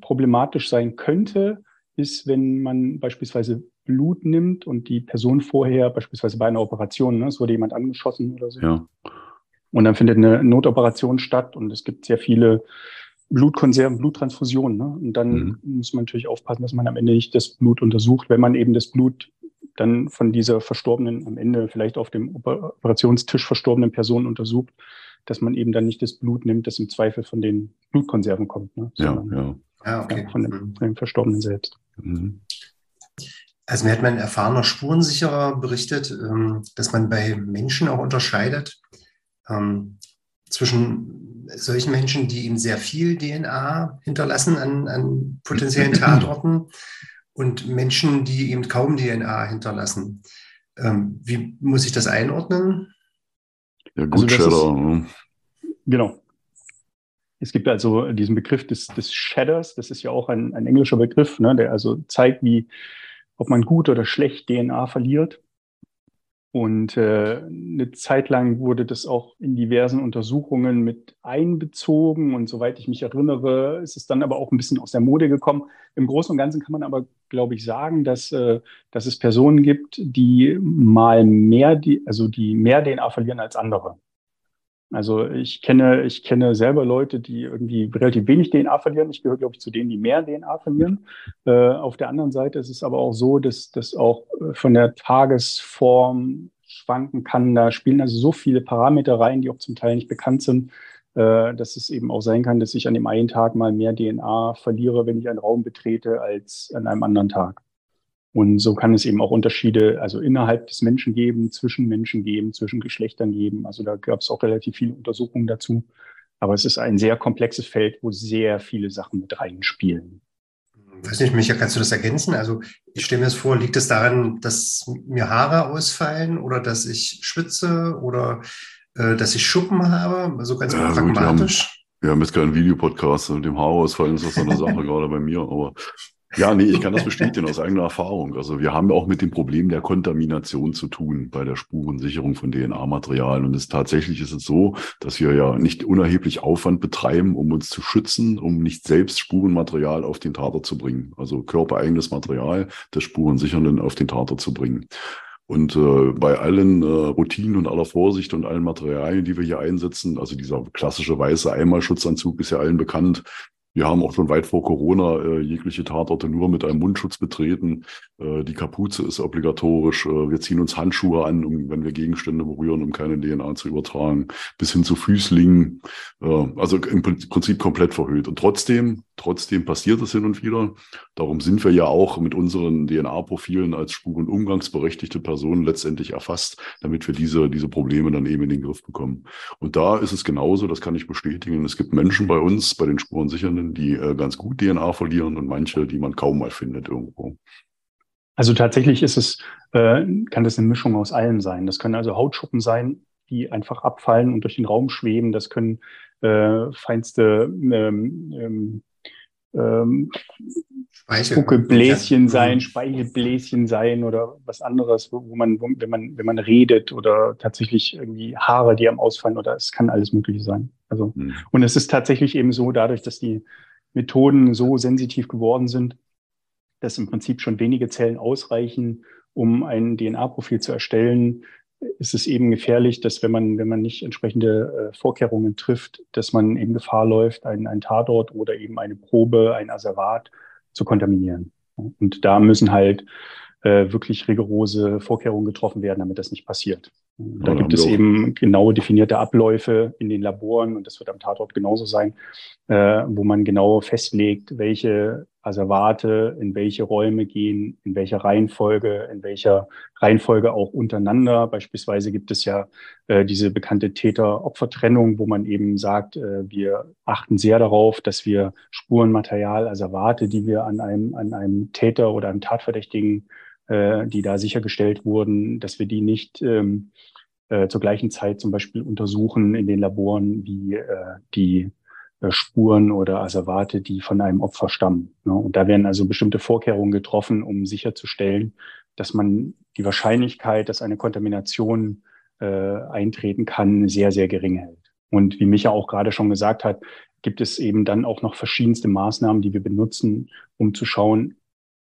Speaker 1: problematisch sein könnte, ist, wenn man beispielsweise Blut nimmt und die Person vorher beispielsweise bei einer Operation, ne, es wurde jemand angeschossen oder so,
Speaker 4: ja,
Speaker 1: und dann findet eine Notoperation statt und es gibt sehr viele Blutkonserven, Bluttransfusionen. Ne? Und dann
Speaker 4: Mhm.
Speaker 1: muss man natürlich aufpassen, dass man am Ende nicht das Blut untersucht, wenn man eben das Blut dann von dieser verstorbenen, am Ende vielleicht auf dem Oper- Operationstisch verstorbenen Person untersucht, dass man eben dann nicht das Blut nimmt, das im Zweifel von den Blutkonserven kommt, ne?
Speaker 4: ja,
Speaker 1: sondern
Speaker 4: ja.
Speaker 2: Ah, okay.
Speaker 1: ja, von, dem, von dem Verstorbenen selbst.
Speaker 4: Mhm.
Speaker 2: Also mir hat mein erfahrener Spurensicherer berichtet, ähm, dass man bei Menschen auch unterscheidet ähm, zwischen solchen Menschen, die eben sehr viel DNA hinterlassen an, an potenziellen Tatorten und Menschen, die eben kaum DNA hinterlassen. Ähm, Wie muss ich das einordnen?
Speaker 4: Ja,
Speaker 1: Also
Speaker 4: gut,
Speaker 1: das
Speaker 4: Cheddar. ne?
Speaker 1: Genau. Es gibt also diesen Begriff des, des Shadders, das ist ja auch ein, ein englischer Begriff, ne, der also zeigt, wie, ob man gut oder schlecht DNA verliert. Und äh, eine Zeit lang wurde das auch in diversen Untersuchungen mit einbezogen. Und soweit ich mich erinnere, ist es dann aber auch ein bisschen aus der Mode gekommen. Im Großen und Ganzen kann man aber, glaube ich, sagen, dass, äh, dass es Personen gibt, die mal mehr, die, also die mehr DNA verlieren als andere. Also ich kenne, ich kenne selber Leute, die irgendwie relativ wenig DNA verlieren. Ich gehöre, glaube ich, zu denen, die mehr DNA verlieren. Äh, auf der anderen Seite ist es aber auch so, dass das auch äh, von der Tagesform schwanken kann. Da spielen also so viele Parameter rein, die auch zum Teil nicht bekannt sind, äh, dass es eben auch sein kann, dass ich an dem einen Tag mal mehr DNA verliere, wenn ich einen Raum betrete, als an einem anderen Tag. Und so kann es eben auch Unterschiede, also innerhalb des Menschen geben, zwischen Menschen geben, zwischen Geschlechtern geben. Also da gab es auch relativ viele Untersuchungen dazu. Aber es ist ein sehr komplexes Feld, wo sehr viele Sachen mit reinspielen.
Speaker 2: Weiß nicht, Micha, kannst du das ergänzen? Also ich stelle mir das vor, liegt es daran, dass mir Haare ausfallen oder dass ich schwitze oder äh, dass ich Schuppen habe? Also ganz ja, pragmatisch.
Speaker 4: Gut, wir, haben, wir haben jetzt keinen Videopodcast und dem Haarausfallen ist das so eine Sache gerade bei mir, aber ja, nee, ich kann das bestätigen aus eigener Erfahrung. Also wir haben auch mit dem Problem der Kontamination zu tun bei der Spurensicherung von DNA-Material. Und es tatsächlich ist es so, dass wir ja nicht unerheblich Aufwand betreiben, um uns zu schützen, um nicht selbst Spurenmaterial auf den Tatort zu bringen. Also körpereigenes Material des Spurensichernden auf den Tatort zu bringen. Und äh, bei allen äh, Routinen und aller Vorsicht und allen Materialien, die wir hier einsetzen, also dieser klassische weiße Einmalschutzanzug ist ja allen bekannt, wir haben auch schon weit vor Corona äh, jegliche Tatorte nur mit einem Mundschutz betreten. Äh, die Kapuze ist obligatorisch. Äh, wir ziehen uns Handschuhe an, um, wenn wir Gegenstände berühren, um keine DNA zu übertragen, bis hin zu Füßlingen. Äh, also im Prinzip komplett verhüllt. Und trotzdem, trotzdem passiert es hin und wieder. Darum sind wir ja auch mit unseren DNA-Profilen als spurenumgangsberechtigte Personen letztendlich erfasst, damit wir diese, diese Probleme dann eben in den Griff bekommen. Und da ist es genauso, das kann ich bestätigen. Es gibt Menschen bei uns, bei den Spurensichernden, die äh, ganz gut DNA verlieren und manche, die man kaum mal findet irgendwo.
Speaker 1: Also tatsächlich ist es, äh, kann das eine Mischung aus allem sein. Das können also Hautschuppen sein, die einfach abfallen und durch den Raum schweben. Das können äh, feinste ähm, ähm, ähm, Spuckebläschen sein. Speichelbläschen sein oder was anderes, wo, wo man, wo, wenn man, wenn man redet oder tatsächlich irgendwie Haare, die am Ausfallen oder es kann alles Mögliche sein. Also, mhm. und es ist tatsächlich eben so, dadurch, dass die Methoden so sensitiv geworden sind, dass im Prinzip schon wenige Zellen ausreichen, um ein DNA-Profil zu erstellen, ist es eben gefährlich, dass wenn man, wenn man nicht entsprechende äh, Vorkehrungen trifft, dass man eben Gefahr läuft, einen, einen Tatort oder eben eine Probe, ein Asservat zu kontaminieren. Und da müssen halt äh, wirklich rigorose Vorkehrungen getroffen werden, damit das nicht passiert. Da gibt es eben genau definierte Abläufe in den Laboren und das wird am Tatort genauso sein, äh, wo man genau festlegt, welche Asservate in welche Räume gehen, in welcher Reihenfolge, in welcher Reihenfolge auch untereinander. Beispielsweise gibt es ja äh, diese bekannte Täter-Opfer-Trennung, wo man eben sagt, äh, wir achten sehr darauf, dass wir Spurenmaterial, Asservate, die wir an einem, an einem Täter oder einem Tatverdächtigen äh, die da sichergestellt wurden, dass wir die nicht ähm, äh, zur gleichen Zeit zum Beispiel untersuchen in den Laboren wie äh, die Spuren oder Asservate, die von einem Opfer stammen. Ne? Und da werden also bestimmte Vorkehrungen getroffen, um sicherzustellen, dass man die Wahrscheinlichkeit, dass eine Kontamination äh, eintreten kann, sehr, sehr gering hält. Und wie Micha auch gerade schon gesagt hat, gibt es eben dann auch noch verschiedenste Maßnahmen, die wir benutzen, um zu schauen,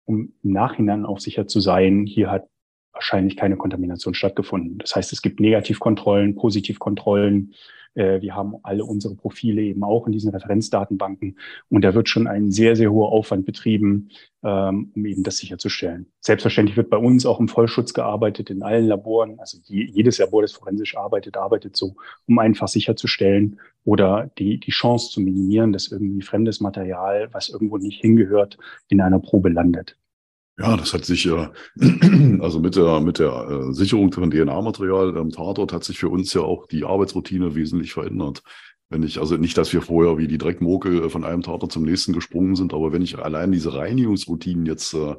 Speaker 1: um im Nachhinein auch sicher zu sein, hier hat wahrscheinlich keine Kontamination stattgefunden. Das heißt, es gibt Negativkontrollen, Positivkontrollen. Äh, wir haben alle unsere Profile eben auch in diesen Referenzdatenbanken. Und da wird schon ein sehr, sehr hoher Aufwand betrieben, ähm, um eben das sicherzustellen. Selbstverständlich wird bei uns auch im Vollschutz gearbeitet in allen Laboren. Also jedes Labor, das forensisch arbeitet, arbeitet so, um einfach sicherzustellen oder die, die Chance zu minimieren, dass irgendwie fremdes Material, was irgendwo nicht hingehört, in einer Probe landet.
Speaker 4: Ja, das hat sich ja, also mit der, mit der äh, Sicherung von DNA-Material am Tatort hat sich für uns ja auch die Arbeitsroutine wesentlich verändert. Wenn ich, also nicht, dass wir vorher wie die Dreckmurkel von einem Tatort zum nächsten gesprungen sind, aber wenn ich allein diese Reinigungsroutinen jetzt äh,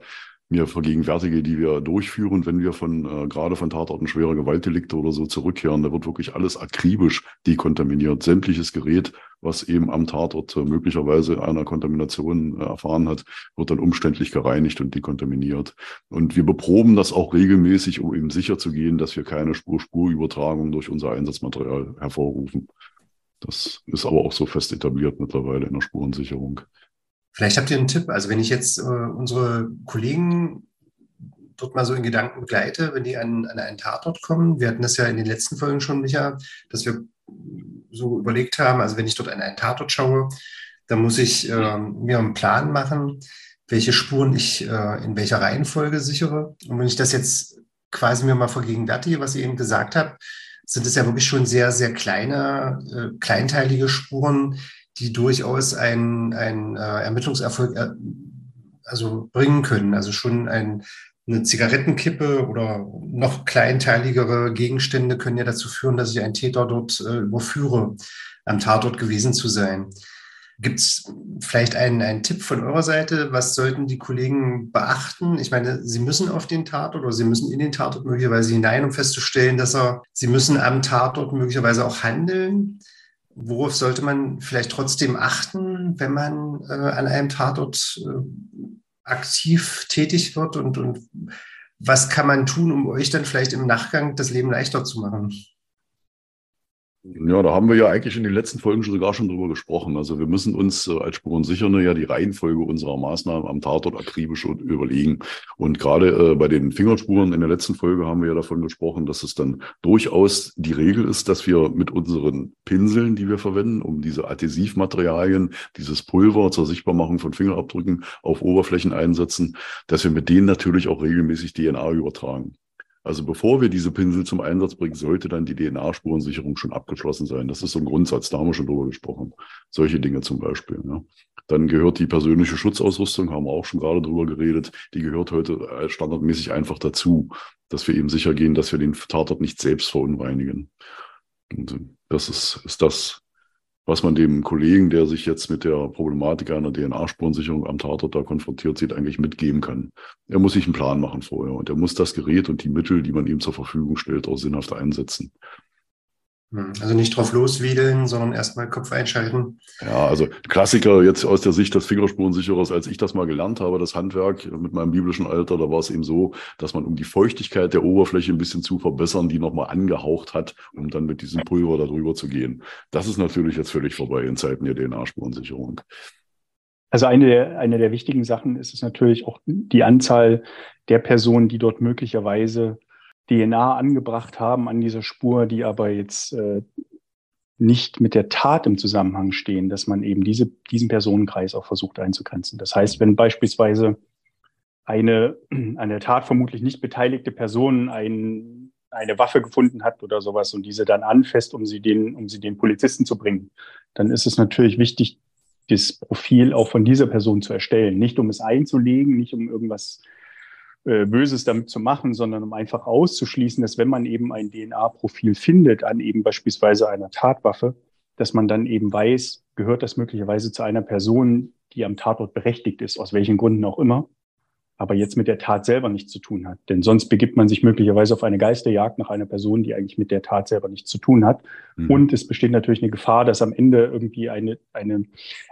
Speaker 4: mir vergegenwärtige, die wir durchführen, wenn wir von äh, gerade von Tatorten schwerer Gewaltdelikte oder so zurückkehren. Da wird wirklich alles akribisch dekontaminiert. Sämtliches Gerät, was eben am Tatort äh, möglicherweise einer Kontamination äh, erfahren hat, wird dann umständlich gereinigt und dekontaminiert. Und wir beproben das auch regelmäßig, um eben sicher zu gehen, dass wir keine Spur-Spurübertragung durch unser Einsatzmaterial hervorrufen. Das ist aber auch so fest etabliert mittlerweile in der Spurensicherung.
Speaker 2: Vielleicht habt ihr einen Tipp. Also wenn ich jetzt äh, unsere Kollegen dort mal so in Gedanken begleite, wenn die an, an einen Tatort kommen. Wir hatten das ja in den letzten Folgen schon, Micha, dass wir so überlegt haben. Also wenn ich dort an einen Tatort schaue, dann muss ich äh, mir einen Plan machen, welche Spuren ich äh, in welcher Reihenfolge sichere. Und wenn ich das jetzt quasi mir mal vergegenwärtige, was ihr eben gesagt habt, sind es ja wirklich schon sehr, sehr kleine, äh, kleinteilige Spuren, die durchaus einen, einen äh, Ermittlungserfolg er, also bringen können. Also schon ein, eine Zigarettenkippe oder noch kleinteiligere Gegenstände können ja dazu führen, dass ich einen Täter dort äh, überführe, am Tatort gewesen zu sein. Gibt es vielleicht einen, einen Tipp von eurer Seite? Was sollten die Kollegen beachten? Ich meine, sie müssen auf den Tatort oder sie müssen in den Tatort möglicherweise hinein, um festzustellen, dass er, sie müssen am Tatort möglicherweise auch handeln. Worauf sollte man vielleicht trotzdem achten, wenn man äh, an einem Tatort äh, aktiv tätig wird und, und was kann man tun, um euch dann vielleicht im Nachgang das Leben leichter zu machen?
Speaker 4: Ja, da haben wir ja eigentlich in den letzten Folgen schon sogar schon drüber gesprochen. Also wir müssen uns äh, als Spurensicherne ja die Reihenfolge unserer Maßnahmen am Tatort akribisch überlegen. Und gerade äh, bei den Fingerspuren in der letzten Folge haben wir ja davon gesprochen, dass es dann durchaus die Regel ist, dass wir mit unseren Pinseln, die wir verwenden, um diese Adhäsivmaterialien, dieses Pulver zur Sichtbarmachung von Fingerabdrücken auf Oberflächen einsetzen, dass wir mit denen natürlich auch regelmäßig DNA übertragen. Also bevor wir diese Pinsel zum Einsatz bringen, sollte dann die DNA-Spurensicherung schon abgeschlossen sein. Das ist so ein Grundsatz, da haben wir schon drüber gesprochen. Solche Dinge zum Beispiel. Ja. Dann gehört die persönliche Schutzausrüstung, haben wir auch schon gerade drüber geredet, die gehört heute standardmäßig einfach dazu, dass wir eben sicher gehen, dass wir den Tatort nicht selbst verunreinigen. Und das ist, ist das, was man dem Kollegen, der sich jetzt mit der Problematik einer DNA-Spurensicherung am Tatort da konfrontiert sieht, eigentlich mitgeben kann. Er muss sich einen Plan machen vorher und er muss das Gerät und die Mittel, die man ihm zur Verfügung stellt, auch sinnhaft einsetzen.
Speaker 2: Hm, also nicht drauf loswedeln, sondern erstmal Kopf einschalten.
Speaker 4: Ja, also Klassiker jetzt aus der Sicht des Fingerspurensicherers, als ich das mal gelernt habe, das Handwerk mit meinem biblischen Alter, da war es eben so, dass man, um die Feuchtigkeit der Oberfläche ein bisschen zu verbessern, die nochmal angehaucht hat, um dann mit diesem Pulver darüber zu gehen. Das ist natürlich jetzt völlig vorbei in Zeiten der DNA-Spurensicherung.
Speaker 1: Also eine der, eine der wichtigen Sachen ist es natürlich auch die Anzahl der Personen, die dort möglicherweise DNA angebracht haben an dieser Spur, die aber jetzt äh, nicht mit der Tat im Zusammenhang stehen, dass man eben diese, diesen Personenkreis auch versucht einzugrenzen. Das heißt, wenn beispielsweise eine an der Tat vermutlich nicht beteiligte Person ein, eine Waffe gefunden hat oder sowas und diese dann anfasst, um sie den, um sie den Polizisten zu bringen, dann ist es natürlich wichtig, das Profil auch von dieser Person zu erstellen. Nicht um es einzulegen, nicht um irgendwas äh, Böses damit zu machen, sondern um einfach auszuschließen, dass wenn man eben ein DNA-Profil findet an eben beispielsweise einer Tatwaffe, dass man dann eben weiß, gehört das möglicherweise zu einer Person, die am Tatort berechtigt ist, aus welchen Gründen auch immer, aber jetzt mit der Tat selber nichts zu tun hat. Denn sonst begibt man sich möglicherweise auf eine Geisterjagd nach einer Person, die eigentlich mit der Tat selber nichts zu tun hat. Mhm. Und es besteht natürlich eine Gefahr, dass am Ende irgendwie eine, eine,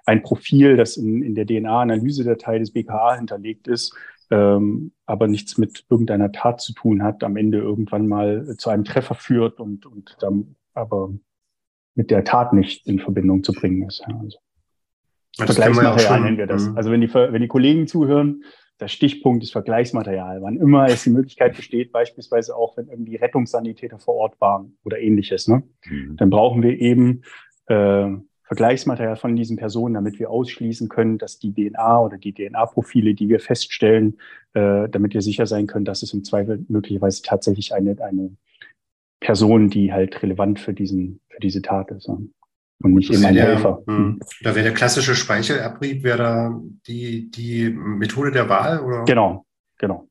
Speaker 1: ein Profil, das in, in der DNA-Analysedatei des BKA hinterlegt ist, ähm, aber nichts mit irgendeiner Tat zu tun hat, am Ende irgendwann mal zu einem Treffer führt und, und dann aber mit der Tat nicht in Verbindung zu bringen ist. Ja, also. Vergleichsmaterial nennen wir das. Mhm. Also wenn die, wenn die Kollegen zuhören, der Stichpunkt ist Vergleichsmaterial. Wann immer es die Möglichkeit besteht, beispielsweise auch wenn irgendwie Rettungssanitäter vor Ort waren oder ähnliches, ne, mhm. dann brauchen wir eben äh, Vergleichsmaterial von diesen Personen, damit wir ausschließen können, dass die DNA oder die DNA-Profile, die wir feststellen, äh, damit wir sicher sein können, dass es im Zweifel möglicherweise tatsächlich eine, eine Person, die halt relevant für, diesen, für diese Tat ist. Und nicht immer ein Helfer.
Speaker 2: Hm. hm. Da wäre der klassische Speichelabrieb, wäre da die, die Methode der Wahl? Oder?
Speaker 1: Genau, genau.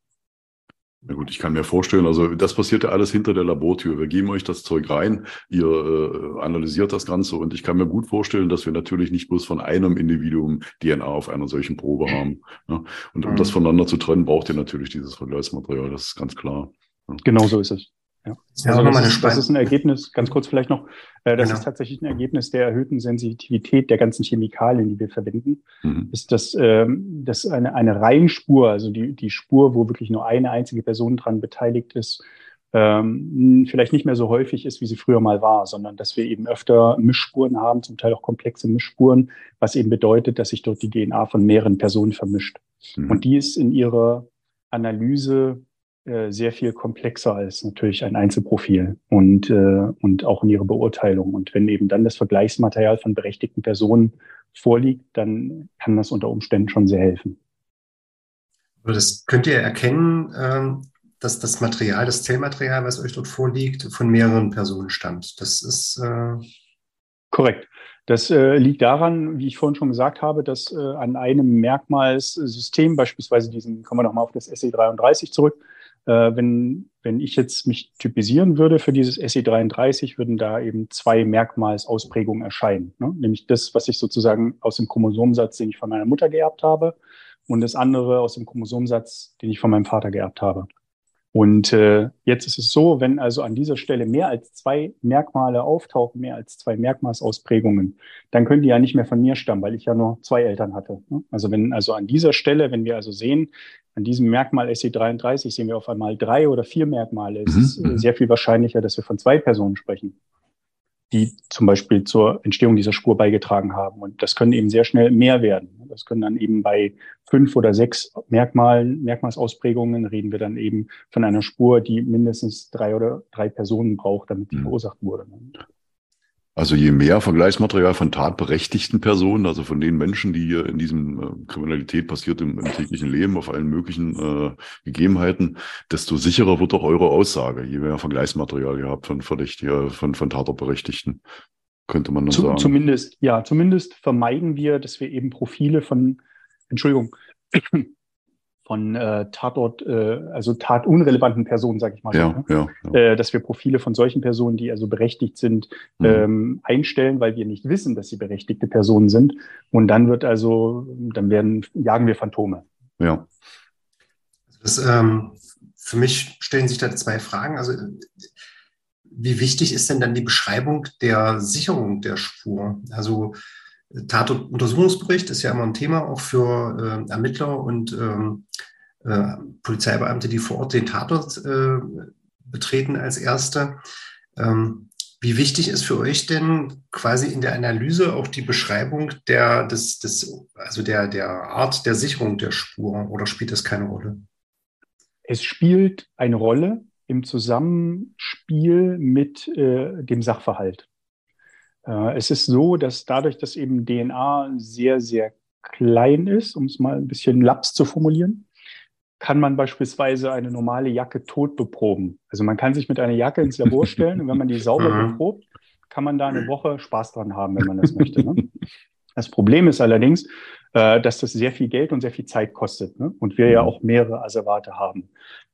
Speaker 4: Na gut, ich kann mir vorstellen, also das passiert ja alles hinter der Labortür. Wir geben euch das Zeug rein, ihr äh, analysiert das Ganze und ich kann mir gut vorstellen, dass wir natürlich nicht bloß von einem Individuum DNA auf einer solchen Probe haben. Ja? Und um mhm. das voneinander zu trennen, braucht ihr natürlich dieses Vergleichsmaterial, das ist ganz klar.
Speaker 1: Ja? Genau so ist es. Ja. ja also das, ist, das ist ein Ergebnis, ganz kurz vielleicht noch, äh, das genau. ist tatsächlich ein Ergebnis der erhöhten Sensitivität der ganzen Chemikalien, die wir verwenden. Mhm. Ist das, ähm, das eine, eine Reihenspur, also die, die Spur, wo wirklich nur eine einzige Person dran beteiligt ist, ähm, vielleicht nicht mehr so häufig ist, wie sie früher mal war, sondern dass wir eben öfter Mischspuren haben, zum Teil auch komplexe Mischspuren, was eben bedeutet, dass sich dort die DNA von mehreren Personen vermischt. Mhm. Und die ist in ihrer Analyse äh, sehr viel komplexer als natürlich ein Einzelprofil und, äh, und auch in ihrer Beurteilung. Und wenn eben dann das Vergleichsmaterial von berechtigten Personen vorliegt, dann kann das unter Umständen schon sehr helfen.
Speaker 2: Das könnt ihr erkennen, ähm, dass das Material, das Zellmaterial, was euch dort vorliegt, von mehreren Personen stammt. Das ist äh
Speaker 1: korrekt. Das äh, liegt daran, wie ich vorhin schon gesagt habe, dass äh, an einem Merkmalssystem, beispielsweise diesen, kommen wir nochmal auf das SE33 zurück, wenn, wenn ich jetzt mich typisieren würde für dieses SE33, würden da eben zwei Merkmalsausprägungen erscheinen. Ne? Nämlich das, was ich sozusagen aus dem Chromosomensatz, den ich von meiner Mutter geerbt habe, und das andere aus dem Chromosomensatz, den ich von meinem Vater geerbt habe. Und äh, jetzt ist es so, wenn also an dieser Stelle mehr als zwei Merkmale auftauchen, mehr als zwei Merkmalsausprägungen, dann können die ja nicht mehr von mir stammen, weil ich ja nur zwei Eltern hatte. Ne? Also wenn also an dieser Stelle, wenn wir also sehen, an diesem Merkmal SC33 sehen wir auf einmal drei oder vier Merkmale, es ist mhm, mhm. sehr viel wahrscheinlicher, dass wir von zwei Personen sprechen die zum Beispiel zur Entstehung dieser Spur beigetragen haben. Und das können eben sehr schnell mehr werden. Das können dann eben bei fünf oder sechs Merkmalen, Merkmalsausprägungen reden wir dann eben von einer Spur, die mindestens drei oder drei Personen braucht, damit die mhm. verursacht wurde.
Speaker 4: Also je mehr Vergleichsmaterial von tatberechtigten Personen, also von den Menschen, die hier in diesem äh, Kriminalität passiert im, im, täglichen Leben auf allen möglichen äh, Gegebenheiten, desto sicherer wird auch eure Aussage. Je mehr Vergleichsmaterial ihr habt von Verdächtigen, von, von Tatortberechtigten, könnte man dann
Speaker 1: Zu,
Speaker 4: sagen.
Speaker 1: Zumindest, ja, zumindest vermeiden wir, dass wir eben Profile von, Entschuldigung, von äh, Tatort, äh, also tatunrelevanten Personen, sage ich mal
Speaker 4: ja,
Speaker 1: so, ne?
Speaker 4: ja,
Speaker 1: ja. Äh, dass wir Profile von solchen Personen, die also berechtigt sind, mhm. ähm, einstellen, weil wir nicht wissen, dass sie berechtigte Personen sind. Und dann wird also, dann werden, jagen wir Phantome.
Speaker 4: Ja.
Speaker 2: Das, ähm, für mich stellen sich da zwei Fragen. Also wie wichtig ist denn dann die Beschreibung der Sicherung der Spur? Also Tatuntersuchungsbericht ist ja immer ein Thema auch für äh, Ermittler und ähm, äh, Polizeibeamte, die vor Ort den Tatort äh, betreten als Erste. Ähm, wie wichtig ist für euch denn quasi in der Analyse auch die Beschreibung der, des, des, also der, der Art der Sicherung der Spur oder spielt das keine Rolle?
Speaker 1: Es spielt eine Rolle im Zusammenspiel mit äh, dem Sachverhalt. Äh, es ist so, dass dadurch, dass eben DNA sehr, sehr klein ist, um es mal ein bisschen laps zu formulieren, kann man beispielsweise eine normale Jacke tot beproben. Also man kann sich mit einer Jacke ins Labor stellen und wenn man die sauber mhm. beprobt, kann man da eine Woche Spaß dran haben, wenn man das möchte. Ne? Das Problem ist allerdings, äh, dass das sehr viel Geld und sehr viel Zeit kostet ne? und wir ja mhm. auch mehrere Asservate haben.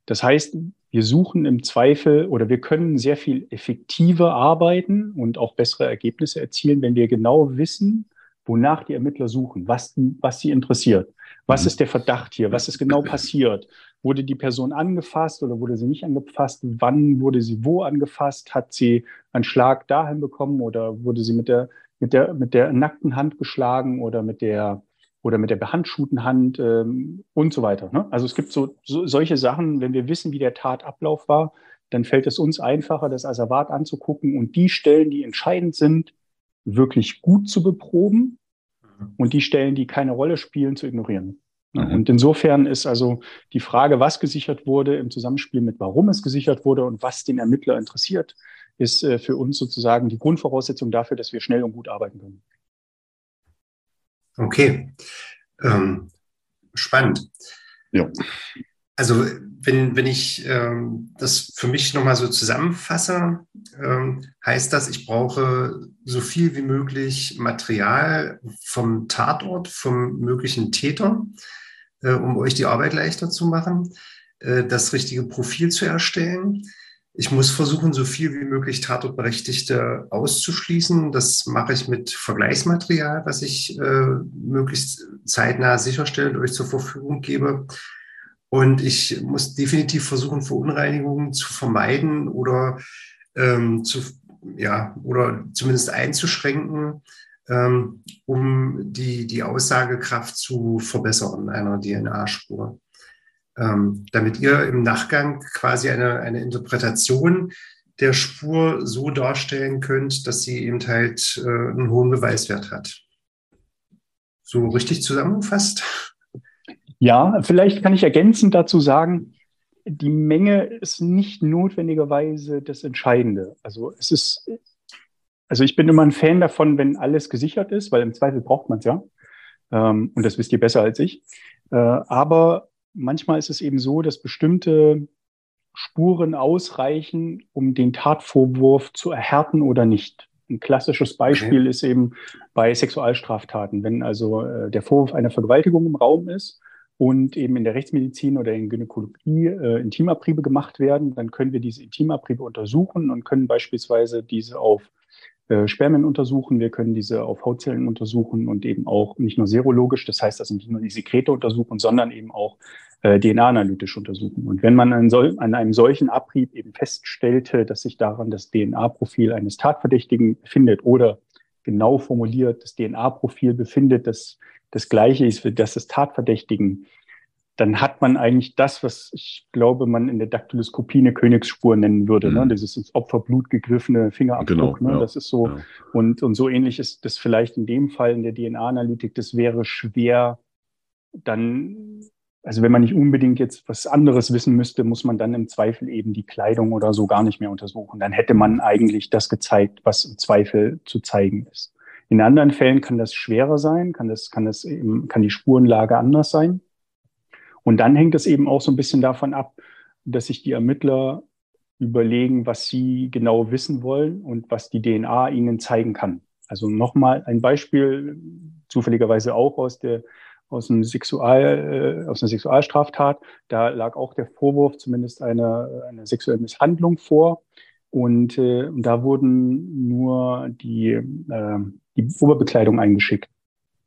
Speaker 1: Das heißt, wir suchen im Zweifel oder wir können sehr viel effektiver arbeiten und auch bessere Ergebnisse erzielen, wenn wir genau wissen, wonach die Ermittler suchen, was, was sie interessiert. Was mhm. ist der Verdacht hier? Was ist genau passiert? Wurde die Person angefasst oder wurde sie nicht angefasst? Wann wurde sie wo angefasst? Hat sie einen Schlag dahin bekommen oder wurde sie mit der, mit der, mit der nackten Hand geschlagen oder mit der, oder mit der behandschuhten Hand ähm, und so weiter. Ne? Also es gibt so, so solche Sachen, wenn wir wissen, wie der Tatablauf war, dann fällt es uns einfacher, das Asservat anzugucken und die Stellen, die entscheidend sind, wirklich gut zu beproben mhm. und die Stellen, die keine Rolle spielen, zu ignorieren. Mhm. Und insofern ist also die Frage, was gesichert wurde, im Zusammenspiel mit warum es gesichert wurde und was den Ermittler interessiert, ist äh, für uns sozusagen die Grundvoraussetzung dafür, dass wir schnell und gut arbeiten können.
Speaker 2: Okay, ähm, spannend. Ja. Also wenn, wenn ich ähm, das für mich nochmal so zusammenfasse, ähm, heißt das, ich brauche so viel wie möglich Material vom Tatort, vom möglichen Täter, äh, um euch die Arbeit leichter zu machen, äh, das richtige Profil zu erstellen ich muss versuchen, so viel wie möglich Tatortberechtigte auszuschließen. Das mache ich mit Vergleichsmaterial, was ich äh, möglichst zeitnah sicherstelle und euch zur Verfügung gebe. Und ich muss definitiv versuchen, Verunreinigungen zu vermeiden oder ähm, zu, ja, oder zumindest einzuschränken, ähm, um die, die Aussagekraft zu verbessern einer DNA-Spur ähm, damit ihr im Nachgang quasi eine, eine Interpretation der Spur so darstellen könnt, dass sie eben halt äh, einen hohen Beweiswert hat. So richtig zusammengefasst?
Speaker 1: Ja, vielleicht kann ich ergänzend dazu sagen, die Menge ist nicht notwendigerweise das Entscheidende. Also es ist, also ich bin immer ein Fan davon, wenn alles gesichert ist, weil im Zweifel braucht man es ja. Ähm, und das wisst ihr besser als ich. Äh, aber manchmal ist es eben so, dass bestimmte Spuren ausreichen, um den Tatvorwurf zu erhärten oder nicht. Ein klassisches Beispiel okay. ist eben bei Sexualstraftaten, wenn also äh, der Vorwurf einer Vergewaltigung im Raum ist und eben in der Rechtsmedizin oder in Gynäkologie äh, Intimabriebe gemacht werden, dann können wir diese Intimabriebe untersuchen und können beispielsweise diese auf äh, Spermien untersuchen, wir können diese auf Hautzellen untersuchen und eben auch nicht nur serologisch, das heißt also nicht nur die Sekrete untersuchen, sondern eben auch äh, DNA-analytisch untersuchen. Und wenn man an, sol an einem solchen Abrieb eben feststellte, dass sich daran das DNA-Profil eines Tatverdächtigen befindet oder genau formuliert das DNA-Profil befindet, das das gleiche ist wie das des Tatverdächtigen, dann hat man eigentlich das, was ich glaube, man in der Daktyloskopie eine Königsspur nennen würde. Ne? Mhm. Ne? Das ist ins Opferblut gegriffene Fingerabdruck. Genau, ne? Ja, das ist so. Ja. Und, und so ähnlich ist das vielleicht in dem Fall in der DNA-Analytik. Das wäre schwer, dann, also wenn man nicht unbedingt jetzt was anderes wissen müsste, muss man dann im Zweifel eben die Kleidung oder so gar nicht mehr untersuchen. Dann hätte man eigentlich das gezeigt, was im Zweifel zu zeigen ist. In anderen Fällen kann das schwerer sein, kann das, kann das eben, kann die Spurenlage anders sein. Und dann hängt es eben auch so ein bisschen davon ab, dass sich die Ermittler überlegen, was sie genau wissen wollen und was die DNA ihnen zeigen kann. Also nochmal ein Beispiel, zufälligerweise auch aus der aus, einem Sexual, äh, aus einer Sexualstraftat. Da lag auch der Vorwurf zumindest einer eine sexuellen Misshandlung vor. Und äh, da wurden nur die, äh, die Oberbekleidung eingeschickt.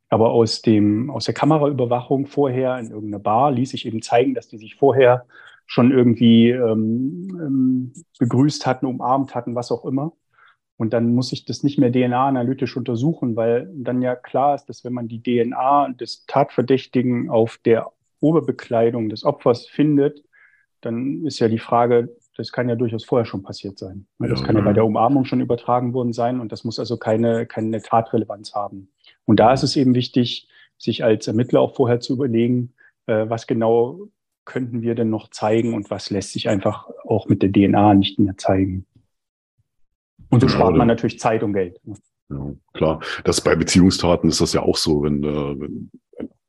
Speaker 1: Aber aus, dem, aus der Kameraüberwachung vorher in irgendeiner Bar ließ sich eben zeigen, dass die sich vorher schon irgendwie ähm, ähm, begrüßt hatten, umarmt hatten, was auch immer. Und dann muss ich das nicht mehr DNA-analytisch untersuchen, weil dann ja klar ist, dass wenn man die DNA des Tatverdächtigen auf der Oberbekleidung des Opfers findet, dann ist ja die Frage, das kann ja durchaus vorher schon passiert sein. Das ja, kann ja bei der Umarmung schon übertragen worden sein und das muss also keine, keine Tatrelevanz haben. Und da ist es eben wichtig, sich als Ermittler auch vorher zu überlegen, äh, was genau könnten wir denn noch zeigen und was lässt sich einfach auch mit der DNA nicht mehr zeigen. Und so genau, spart man natürlich Zeit und Geld.
Speaker 4: Ja, klar. Das bei Beziehungstaten ist das ja auch so, wenn, äh, wenn